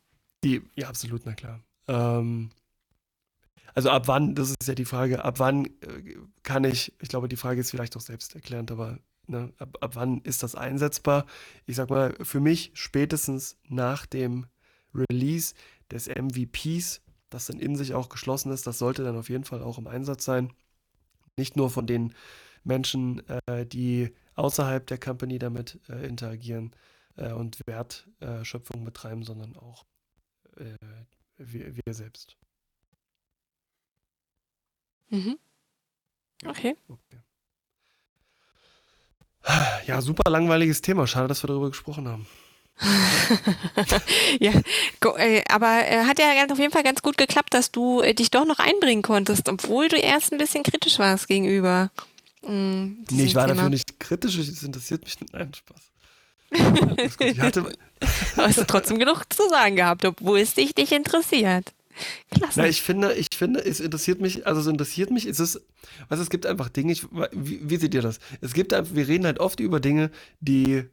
Die, ja, absolut, na klar. Ähm, also ab wann, das ist ja die Frage, ab wann äh, kann ich, ich glaube, die Frage ist vielleicht auch selbsterklärend, aber ne, ab, ab wann ist das einsetzbar? Ich sag mal, für mich spätestens nach dem Release des MVPs, das dann in sich auch geschlossen ist, das sollte dann auf jeden Fall auch im Einsatz sein. Nicht nur von den Menschen, äh, die außerhalb der Company damit äh, interagieren äh, und Wertschöpfung betreiben, sondern auch äh, wir, wir selbst. Mhm. Okay. okay. Ja, super langweiliges Thema. Schade, dass wir darüber gesprochen haben. ja, äh, aber äh, hat ja auf jeden Fall ganz gut geklappt, dass du äh, dich doch noch einbringen konntest, obwohl du erst ein bisschen kritisch warst gegenüber. Mh, mm, nee, ich war Thema. dafür nicht kritisch, es interessiert mich nicht. Nein, Spaß. Ich hatte, du hast trotzdem genug zu sagen gehabt, obwohl es dich, dich interessiert. Klasse. Na, ich finde, ich finde, es interessiert mich, also es interessiert mich, es ist, also es gibt einfach Dinge, ich, wie, wie seht ihr das? Es gibt einfach, wir reden halt oft über Dinge, die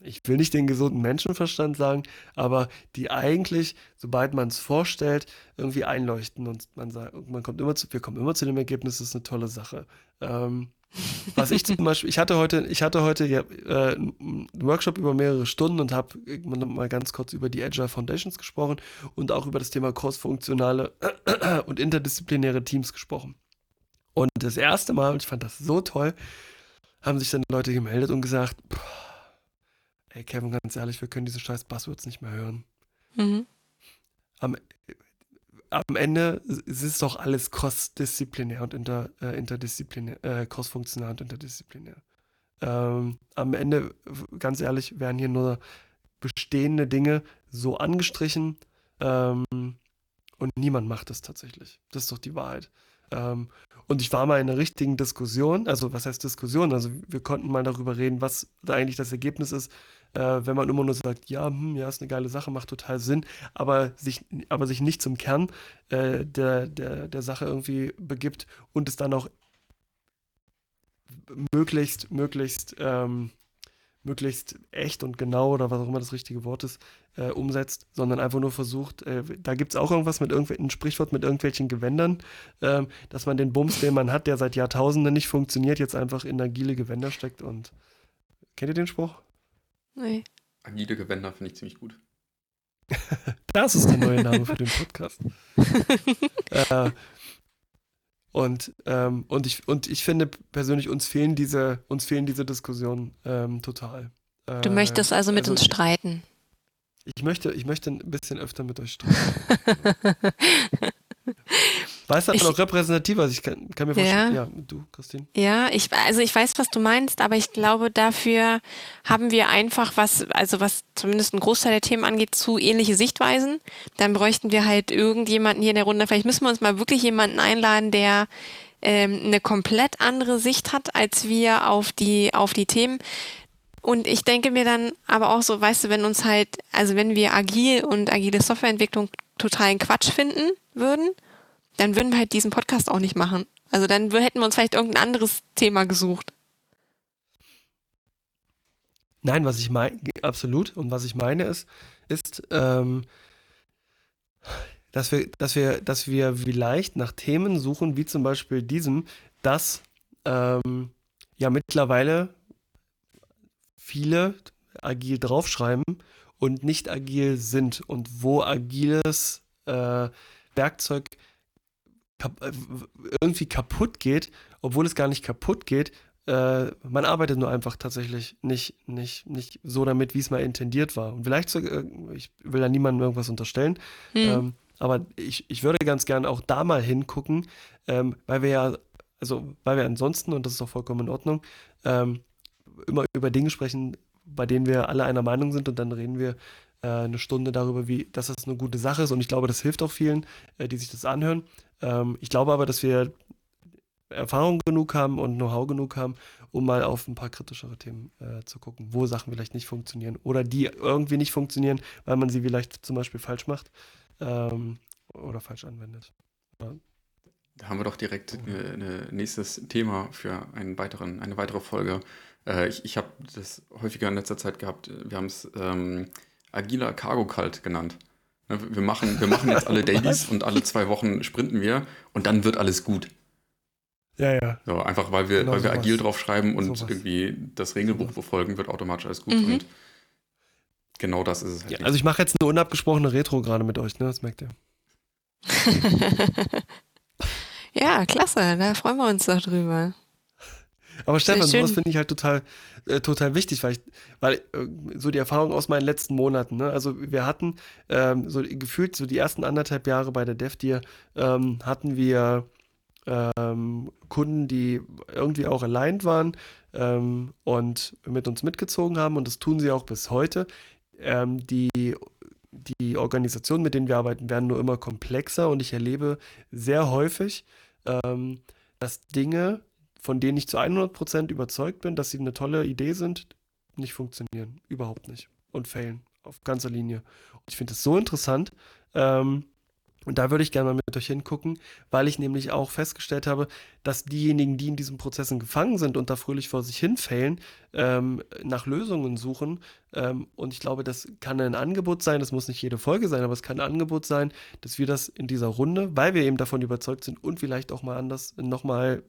ich will nicht den gesunden Menschenverstand sagen, aber die eigentlich, sobald man es vorstellt, irgendwie einleuchten und man sagt, man kommt immer zu, wir kommen immer zu dem Ergebnis, das ist eine tolle Sache. Ähm, was ich zum Beispiel, ich hatte heute, ich hatte heute ja, äh, einen Workshop über mehrere Stunden und habe mal ganz kurz über die Agile Foundations gesprochen und auch über das Thema cross-funktionale und interdisziplinäre Teams gesprochen. Und das erste Mal, und ich fand das so toll, haben sich dann Leute gemeldet und gesagt, ey Kevin, ganz ehrlich, wir können diese scheiß Buzzwords nicht mehr hören. Mhm. Am, am Ende ist es doch alles cross-disziplinär und inter, äh, interdisziplinär, äh, cross-funktional und interdisziplinär. Ähm, am Ende, ganz ehrlich, werden hier nur bestehende Dinge so angestrichen ähm, und niemand macht es tatsächlich. Das ist doch die Wahrheit. Ähm, und ich war mal in einer richtigen Diskussion, also was heißt Diskussion? Also wir konnten mal darüber reden, was da eigentlich das Ergebnis ist, äh, wenn man immer nur sagt, ja, hm, ja, ist eine geile Sache, macht total Sinn, aber sich, aber sich nicht zum Kern äh, der, der, der Sache irgendwie begibt und es dann auch möglichst, möglichst, ähm, möglichst echt und genau oder was auch immer das richtige Wort ist, äh, umsetzt, sondern einfach nur versucht, äh, da gibt es auch irgendwas mit irgendwelchen, Sprichwort mit irgendwelchen Gewändern, äh, dass man den Bums, den man hat, der seit Jahrtausenden nicht funktioniert, jetzt einfach in agile Gewänder steckt und kennt ihr den Spruch? Nee. Agile Gewänder finde ich ziemlich gut. das ist der neue Name für den Podcast. äh, und, ähm, und, ich, und ich finde persönlich, uns fehlen diese, uns fehlen diese Diskussionen ähm, total. Äh, du möchtest also mit also uns streiten. Ich möchte, ich möchte ein bisschen öfter mit euch streiten. Weißt du, noch repräsentativer also ich kann, kann mir vorstellen. Ja, ja, du, Christine. Ja, ich, also ich weiß, was du meinst, aber ich glaube, dafür haben wir einfach was, also was zumindest ein Großteil der Themen angeht, zu ähnliche Sichtweisen. Dann bräuchten wir halt irgendjemanden hier in der Runde. Vielleicht müssen wir uns mal wirklich jemanden einladen, der ähm, eine komplett andere Sicht hat als wir auf die, auf die Themen. Und ich denke mir dann aber auch so, weißt du, wenn uns halt, also wenn wir agil und agile Softwareentwicklung totalen Quatsch finden würden, dann würden wir halt diesen Podcast auch nicht machen. Also dann hätten wir uns vielleicht irgendein anderes Thema gesucht. Nein, was ich meine, absolut. Und was ich meine ist, ist, ähm, dass wir, dass wir, dass wir vielleicht nach Themen suchen, wie zum Beispiel diesem, dass ähm, ja mittlerweile viele agil draufschreiben und nicht agil sind und wo agiles äh, Werkzeug kap äh, irgendwie kaputt geht, obwohl es gar nicht kaputt geht. Äh, man arbeitet nur einfach tatsächlich nicht, nicht, nicht so damit, wie es mal intendiert war. Und vielleicht, sogar, ich will da niemandem irgendwas unterstellen, hm. ähm, aber ich, ich würde ganz gerne auch da mal hingucken, ähm, weil wir ja, also weil wir ansonsten, und das ist auch vollkommen in Ordnung, ähm, immer über Dinge sprechen, bei denen wir alle einer Meinung sind und dann reden wir äh, eine Stunde darüber, wie, dass das eine gute Sache ist und ich glaube, das hilft auch vielen, äh, die sich das anhören. Ähm, ich glaube aber, dass wir Erfahrung genug haben und Know-how genug haben, um mal auf ein paar kritischere Themen äh, zu gucken, wo Sachen vielleicht nicht funktionieren oder die irgendwie nicht funktionieren, weil man sie vielleicht zum Beispiel falsch macht ähm, oder falsch anwendet. Ja. Da haben wir doch direkt ein äh, ne, nächstes Thema für einen weiteren, eine weitere Folge. Äh, ich ich habe das häufiger in letzter Zeit gehabt. Wir haben es ähm, agiler Cargo Cult genannt. Ne, wir machen, wir machen jetzt alle Dailies und alle zwei Wochen sprinten wir und dann wird alles gut. Ja, ja. So, einfach weil wir, Genau weil wir sowas. agil drauf schreiben und Sowas. irgendwie das Regelbuch Sowas. befolgen, wird automatisch alles gut. Mhm. Und genau das ist es halt. ja also ich mache jetzt eine unabgesprochene Retro gerade mit euch, ne? Das merkt ihr. ja, klasse, da freuen wir uns doch drüber. Aber Stefan, sowas finde ich halt total, äh, total wichtig, weil ich, weil äh, so die Erfahrung aus meinen letzten Monaten, ne? Also wir hatten ähm, so gefühlt so die ersten anderthalb Jahre bei der DevDeer ähm, hatten wir ähm, Kunden, die irgendwie auch aligned waren ähm, und mit uns mitgezogen haben und das tun sie auch bis heute. Ähm, die die Organisationen, mit denen wir arbeiten, werden nur immer komplexer und ich erlebe sehr häufig, ähm, dass Dinge, von denen ich zu 100% überzeugt bin, dass sie eine tolle Idee sind, nicht funktionieren. Überhaupt nicht. Und failen. Auf ganzer Linie. Und ich finde es so interessant. Ähm, und da würde ich gerne mal mit euch hingucken, weil ich nämlich auch festgestellt habe, dass diejenigen, die in diesen Prozessen gefangen sind und da fröhlich vor sich hin failen, ähm, nach Lösungen suchen. Ähm, und ich glaube, das kann ein Angebot sein, das muss nicht jede Folge sein, aber es kann ein Angebot sein, dass wir das in dieser Runde, weil wir eben davon überzeugt sind und vielleicht auch mal anders, nochmal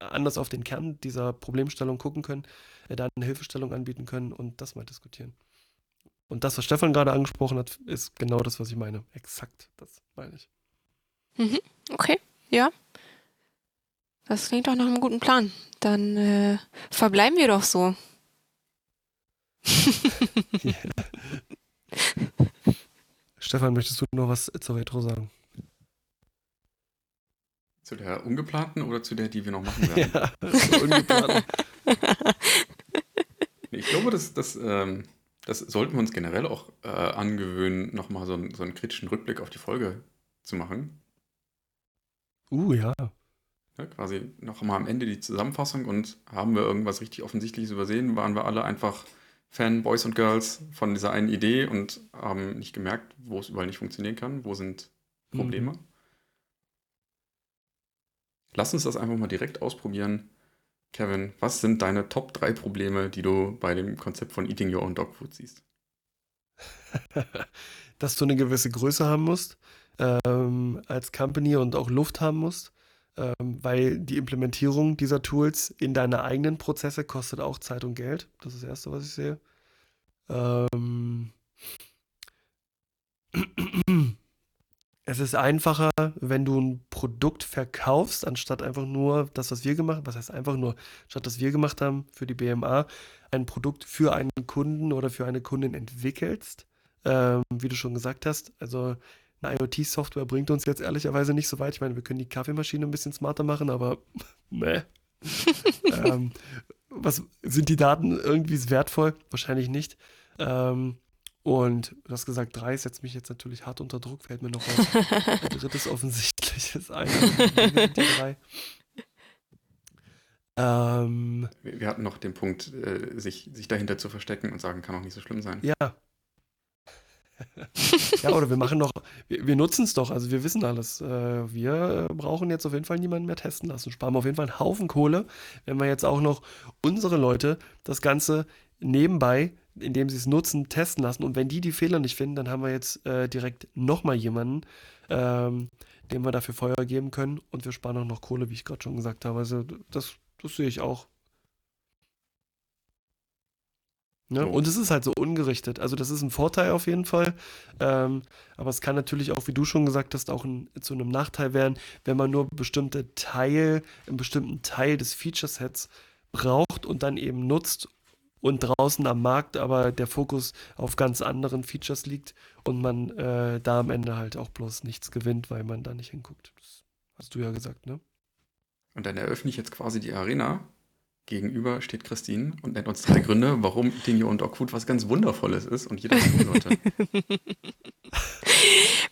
anders auf den Kern dieser Problemstellung gucken können, äh, da eine Hilfestellung anbieten können und das mal diskutieren. Und das, was Stefan gerade angesprochen hat, ist genau das, was ich meine. Exakt, das meine ich. Okay, ja. Das klingt doch nach einem guten Plan. Dann äh, verbleiben wir doch so. Stefan, möchtest du noch was zur Retro sagen? Zu der ungeplanten oder zu der, die wir noch machen werden? Ja, so ungeplant. Ich glaube, das, das, ähm, das sollten wir uns generell auch äh, angewöhnen, nochmal so, einen- so einen kritischen Rückblick auf die Folge zu machen. Uh, ja. Ja, quasi nochmal am Ende die Zusammenfassung und haben wir irgendwas richtig Offensichtliches übersehen? Waren wir alle einfach Fanboys und Girls von dieser einen Idee und haben nicht gemerkt, wo es überall nicht funktionieren kann? Wo sind Probleme? Mhm. Lass uns das einfach mal direkt ausprobieren. Kevin, was sind deine Top 3 Probleme, die du bei dem Konzept von Eating Your Own Dog Food siehst? Dass du eine gewisse Größe haben musst ähm, als Company und auch Luft haben musst, ähm, weil die Implementierung dieser Tools in deine eigenen Prozesse kostet auch Zeit und Geld. Das ist das Erste, was ich sehe. Ähm, es ist einfacher, wenn du ein Produkt verkaufst, anstatt einfach nur das, was wir gemacht haben, was heißt einfach nur, statt das wir gemacht haben für die BMA, ein Produkt für einen Kunden oder für eine Kundin entwickelst. Ähm, wie du schon gesagt hast, also eine IoT-Software bringt uns jetzt ehrlicherweise nicht so weit. Ich meine, wir können die Kaffeemaschine ein bisschen smarter machen, aber meh. ähm, was sind die Daten irgendwie wertvoll? Wahrscheinlich nicht. Ähm, und du hast gesagt, drei setzt mich jetzt natürlich hart unter Druck, fällt mir noch was ein drittes offensichtliches ein. Wie sind die drei? Ähm, Wir hatten noch den Punkt, äh, sich, sich dahinter zu verstecken und sagen, kann auch nicht so schlimm sein. ja. ja, oder wir machen doch, wir, wir nutzen es doch, also wir wissen alles. Äh, wir brauchen jetzt auf jeden Fall niemanden mehr testen lassen. Sparen wir auf jeden Fall einen Haufen Kohle, wenn wir jetzt auch noch unsere Leute das Ganze nebenbei, indem sie es nutzen, testen lassen. Und wenn die die Fehler nicht finden, dann haben wir jetzt äh, direkt nochmal jemanden, ähm, dem wir dafür Feuer geben können. Und wir sparen auch noch Kohle, wie ich gerade schon gesagt habe. Also das, das sehe ich auch. Ne? So. Und es ist halt so ungerichtet. Also das ist ein Vorteil auf jeden Fall. Ähm, aber es kann natürlich auch, wie du schon gesagt hast, auch ein, zu einem Nachteil werden, wenn man nur bestimmte Teil, einen bestimmten Teil des Feature-Sets braucht und dann eben nutzt und draußen am Markt aber der Fokus auf ganz anderen Features liegt und man äh, da am Ende halt auch bloß nichts gewinnt, weil man da nicht hinguckt. Das hast du ja gesagt, ne? Und dann eröffne ich jetzt quasi die Arena. Gegenüber steht Christine und nennt uns drei Gründe, warum Eating Your Own Dog Food was ganz Wundervolles ist und jeder tun sollte.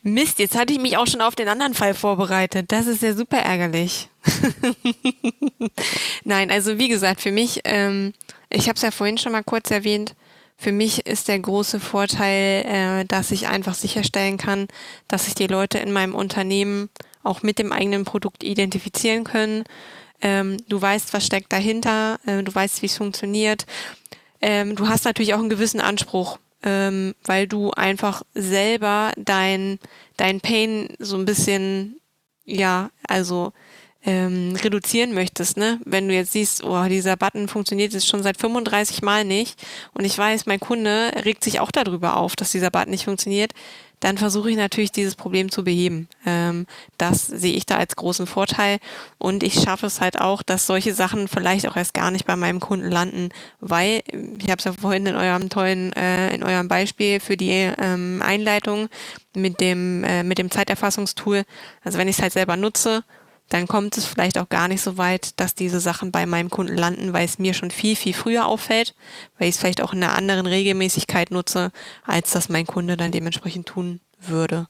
Mist, jetzt hatte ich mich auch schon auf den anderen Fall vorbereitet. Das ist ja super ärgerlich. Nein, also wie gesagt, für mich, ähm, ich habe es ja vorhin schon mal kurz erwähnt, für mich ist der große Vorteil, äh, dass ich einfach sicherstellen kann, dass sich die Leute in meinem Unternehmen auch mit dem eigenen Produkt identifizieren können. Ähm, du weißt, was steckt dahinter, äh, du weißt, wie es funktioniert. Ähm, du hast natürlich auch einen gewissen Anspruch ähm, weil du einfach selber dein, dein Pain so ein bisschen, ja, also ähm, reduzieren möchtest, ne? Wenn du jetzt siehst, oh, dieser Button funktioniert jetzt schon seit 35 Mal nicht und ich weiß, mein Kunde regt sich auch darüber auf, dass dieser Button nicht funktioniert, dann versuche ich natürlich dieses Problem zu beheben. Ähm, das sehe ich da als großen Vorteil und ich schaffe es halt auch, dass solche Sachen vielleicht auch erst gar nicht bei meinem Kunden landen, weil ich habe es ja vorhin in eurem tollen, äh, in eurem Beispiel für die ähm, Einleitung mit dem äh, mit dem Zeiterfassungstool. Also wenn ich es halt selber nutze dann kommt es vielleicht auch gar nicht so weit, dass diese Sachen bei meinem Kunden landen, weil es mir schon viel, viel früher auffällt, weil ich es vielleicht auch in einer anderen Regelmäßigkeit nutze, als das mein Kunde dann dementsprechend tun würde.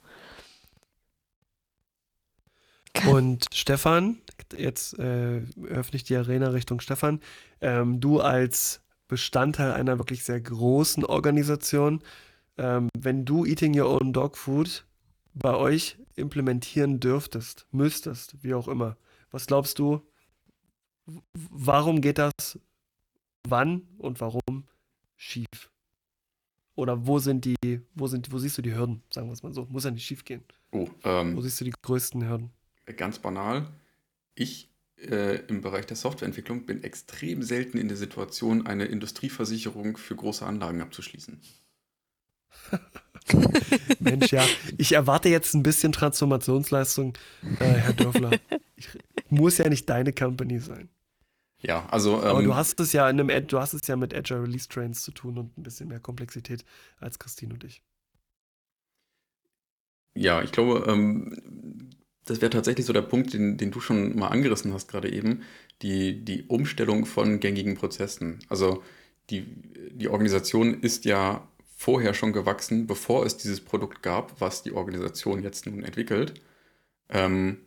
Und Stefan, jetzt äh, öffne ich die Arena Richtung Stefan. Ähm, du als Bestandteil einer wirklich sehr großen Organisation, ähm, wenn du Eating Your Own Dog Food bei euch implementieren dürftest, müsstest, wie auch immer, was glaubst du, warum geht das wann und warum schief? Oder wo sind die, wo sind, wo siehst du die Hürden, sagen wir es mal so? Muss ja nicht schief gehen. Oh, ähm, wo siehst du die größten Hürden? Ganz banal. Ich äh, im Bereich der Softwareentwicklung bin extrem selten in der Situation, eine Industrieversicherung für große Anlagen abzuschließen. Mensch, ja, ich erwarte jetzt ein bisschen Transformationsleistung, äh, Herr Dörfler. Ich, muss ja nicht deine Company sein. Ja, also. Ähm, Aber du hast es ja in einem, du hast es ja mit Agile Release Trains zu tun und ein bisschen mehr Komplexität als Christine und ich. Ja, ich glaube, ähm, das wäre tatsächlich so der Punkt, den, den du schon mal angerissen hast gerade eben, die, die Umstellung von gängigen Prozessen. Also die, die Organisation ist ja vorher schon gewachsen, bevor es dieses Produkt gab, was die Organisation jetzt nun entwickelt, ähm,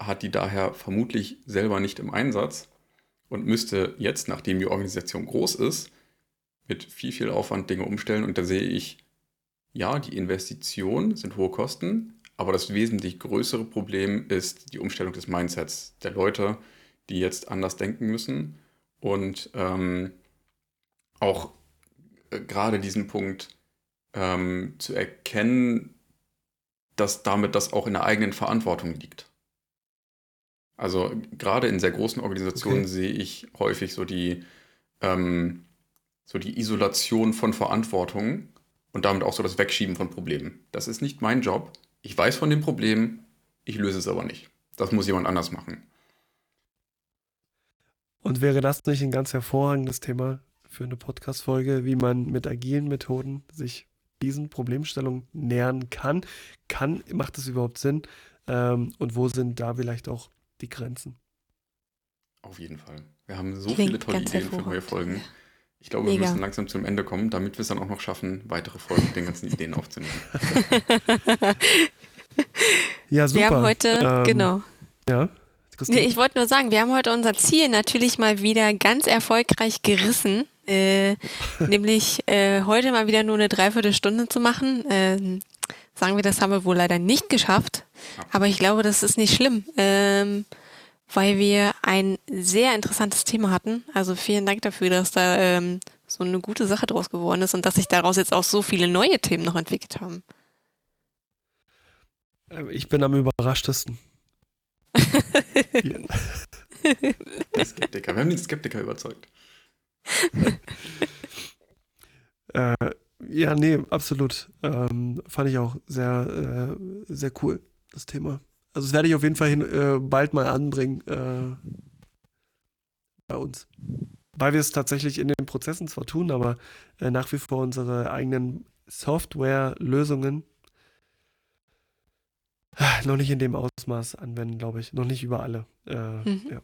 hat die daher vermutlich selber nicht im Einsatz und müsste jetzt, nachdem die Organisation groß ist, mit viel, viel Aufwand Dinge umstellen. Und da sehe ich, ja, die Investitionen sind hohe Kosten, aber das wesentlich größere Problem ist die Umstellung des Mindsets der Leute, die jetzt anders denken müssen und ähm, auch gerade diesen Punkt ähm, zu erkennen, dass damit das auch in der eigenen Verantwortung liegt. Also gerade in sehr großen Organisationen okay. sehe ich häufig so die, ähm, so die Isolation von Verantwortung und damit auch so das Wegschieben von Problemen. Das ist nicht mein Job. Ich weiß von dem Problem, ich löse es aber nicht. Das muss jemand anders machen. Und wäre das nicht ein ganz hervorragendes Thema für eine Podcast-Folge, wie man mit agilen Methoden sich diesen Problemstellungen nähern kann. Kann, macht es überhaupt Sinn? Ähm, und wo sind da vielleicht auch die Grenzen? Auf jeden Fall. Wir haben so Klingt viele tolle Ideen für neue Folgen. Ich glaube, Mega. wir müssen langsam zum Ende kommen, damit wir es dann auch noch schaffen, weitere Folgen mit den ganzen Ideen aufzunehmen. ja, super. Wir haben heute, ähm, genau. Ja. Nee, ich wollte nur sagen, wir haben heute unser Ziel natürlich mal wieder ganz erfolgreich gerissen. Äh, nämlich äh, heute mal wieder nur eine Dreiviertelstunde zu machen. Äh, sagen wir, das haben wir wohl leider nicht geschafft. Aber ich glaube, das ist nicht schlimm, ähm, weil wir ein sehr interessantes Thema hatten. Also vielen Dank dafür, dass da ähm, so eine gute Sache draus geworden ist und dass sich daraus jetzt auch so viele neue Themen noch entwickelt haben. Äh, ich bin am überraschtesten. Skeptiker. Wir haben den Skeptiker überzeugt. äh, ja, nee, absolut. Ähm, fand ich auch sehr, äh, sehr cool, das Thema. Also das werde ich auf jeden Fall hin, äh, bald mal anbringen äh, bei uns. Weil wir es tatsächlich in den Prozessen zwar tun, aber äh, nach wie vor unsere eigenen Software-Lösungen äh, noch nicht in dem Ausmaß anwenden, glaube ich. Noch nicht über alle. Mhm. Ja.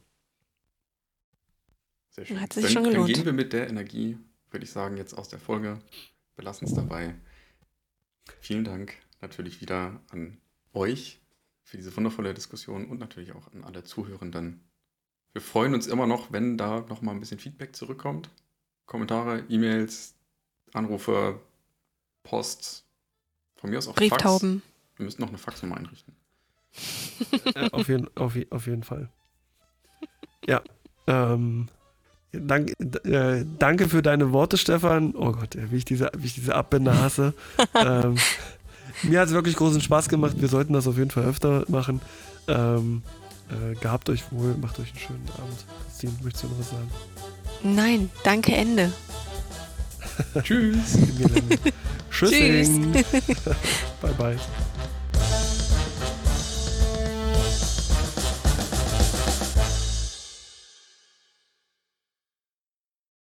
Sehr schön. Hat sich dann, schon gelohnt. Dann gehen wir mit der Energie, würde ich sagen, jetzt aus der Folge. Belassen es dabei. Vielen Dank natürlich wieder an euch für diese wundervolle Diskussion und natürlich auch an alle Zuhörenden. Wir freuen uns immer noch, wenn da noch mal ein bisschen Feedback zurückkommt. Kommentare, E-Mails, Anrufe, Post, von mir aus auch Brieftauben. Fax. Wir müssen noch eine Faxnummer einrichten. auf, jeden, auf, auf jeden Fall. Ja. Ähm, dank, äh, danke für deine Worte, Stefan. Oh Gott, wie ich diese, wie ich diese Abbänder hasse. ähm, mir hat es wirklich großen Spaß gemacht. Wir sollten das auf jeden Fall öfter machen. Ähm, äh, gehabt euch wohl, macht euch einen schönen Abend. Christine, möchtest du noch was sagen? Nein, danke, Ende. Tschüss. Tschüss. bye bye.